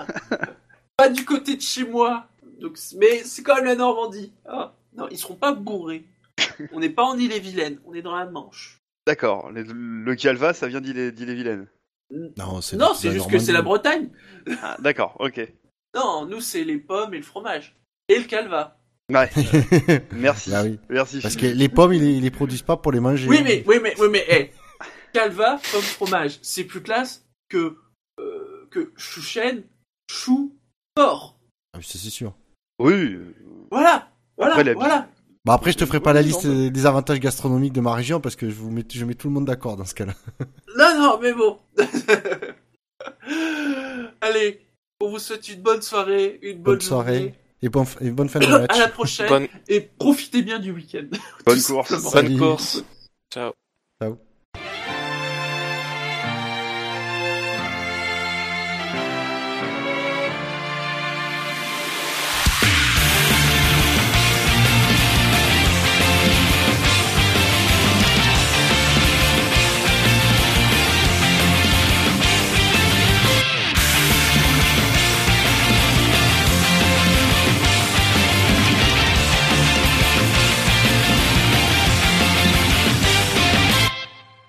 S2: Pas du côté de chez moi. Donc, mais c'est quand même la Normandie. Ah. Non, ils seront pas bourrés. On n'est pas en Ille-et-Vilaine, on est dans la Manche.
S5: D'accord. Le, le Calva, ça vient d'Ille- d'Ille-et-Vilaine.
S3: Non, c'est
S2: Non,
S3: la-
S2: c'est juste que c'est la. Bretagne.
S5: Ah, d'accord, ok.
S2: Non, nous c'est les pommes et le fromage. Et le calva.
S5: Ouais. Merci.
S3: Bah oui.
S5: Merci.
S3: Parce que les pommes, ils, les- ils les produisent pas pour les manger.
S2: Oui mais, oui mais, oui mais, hey. Calva, pomme, fromage. C'est plus classe que, euh, que chouchen, chou, porc.
S3: Ah, ça, c'est sûr.
S5: Oui.
S2: Voilà. Voilà,
S5: Après,
S2: voilà.
S3: Bah après, je te ferai pas la liste des avantages gastronomiques de ma région parce que je vous mets, je mets tout le monde d'accord dans ce cas-là.
S2: Non, non, mais bon. Allez, on vous souhaite une bonne soirée, une bonne,
S3: Bonne soirée. Et, bon, et bonne fin de match.
S2: À la prochaine.
S4: Bonne,
S2: Et profitez bien du week-end.
S5: Bonne course.
S4: bonne course. Ciao.
S3: Ciao.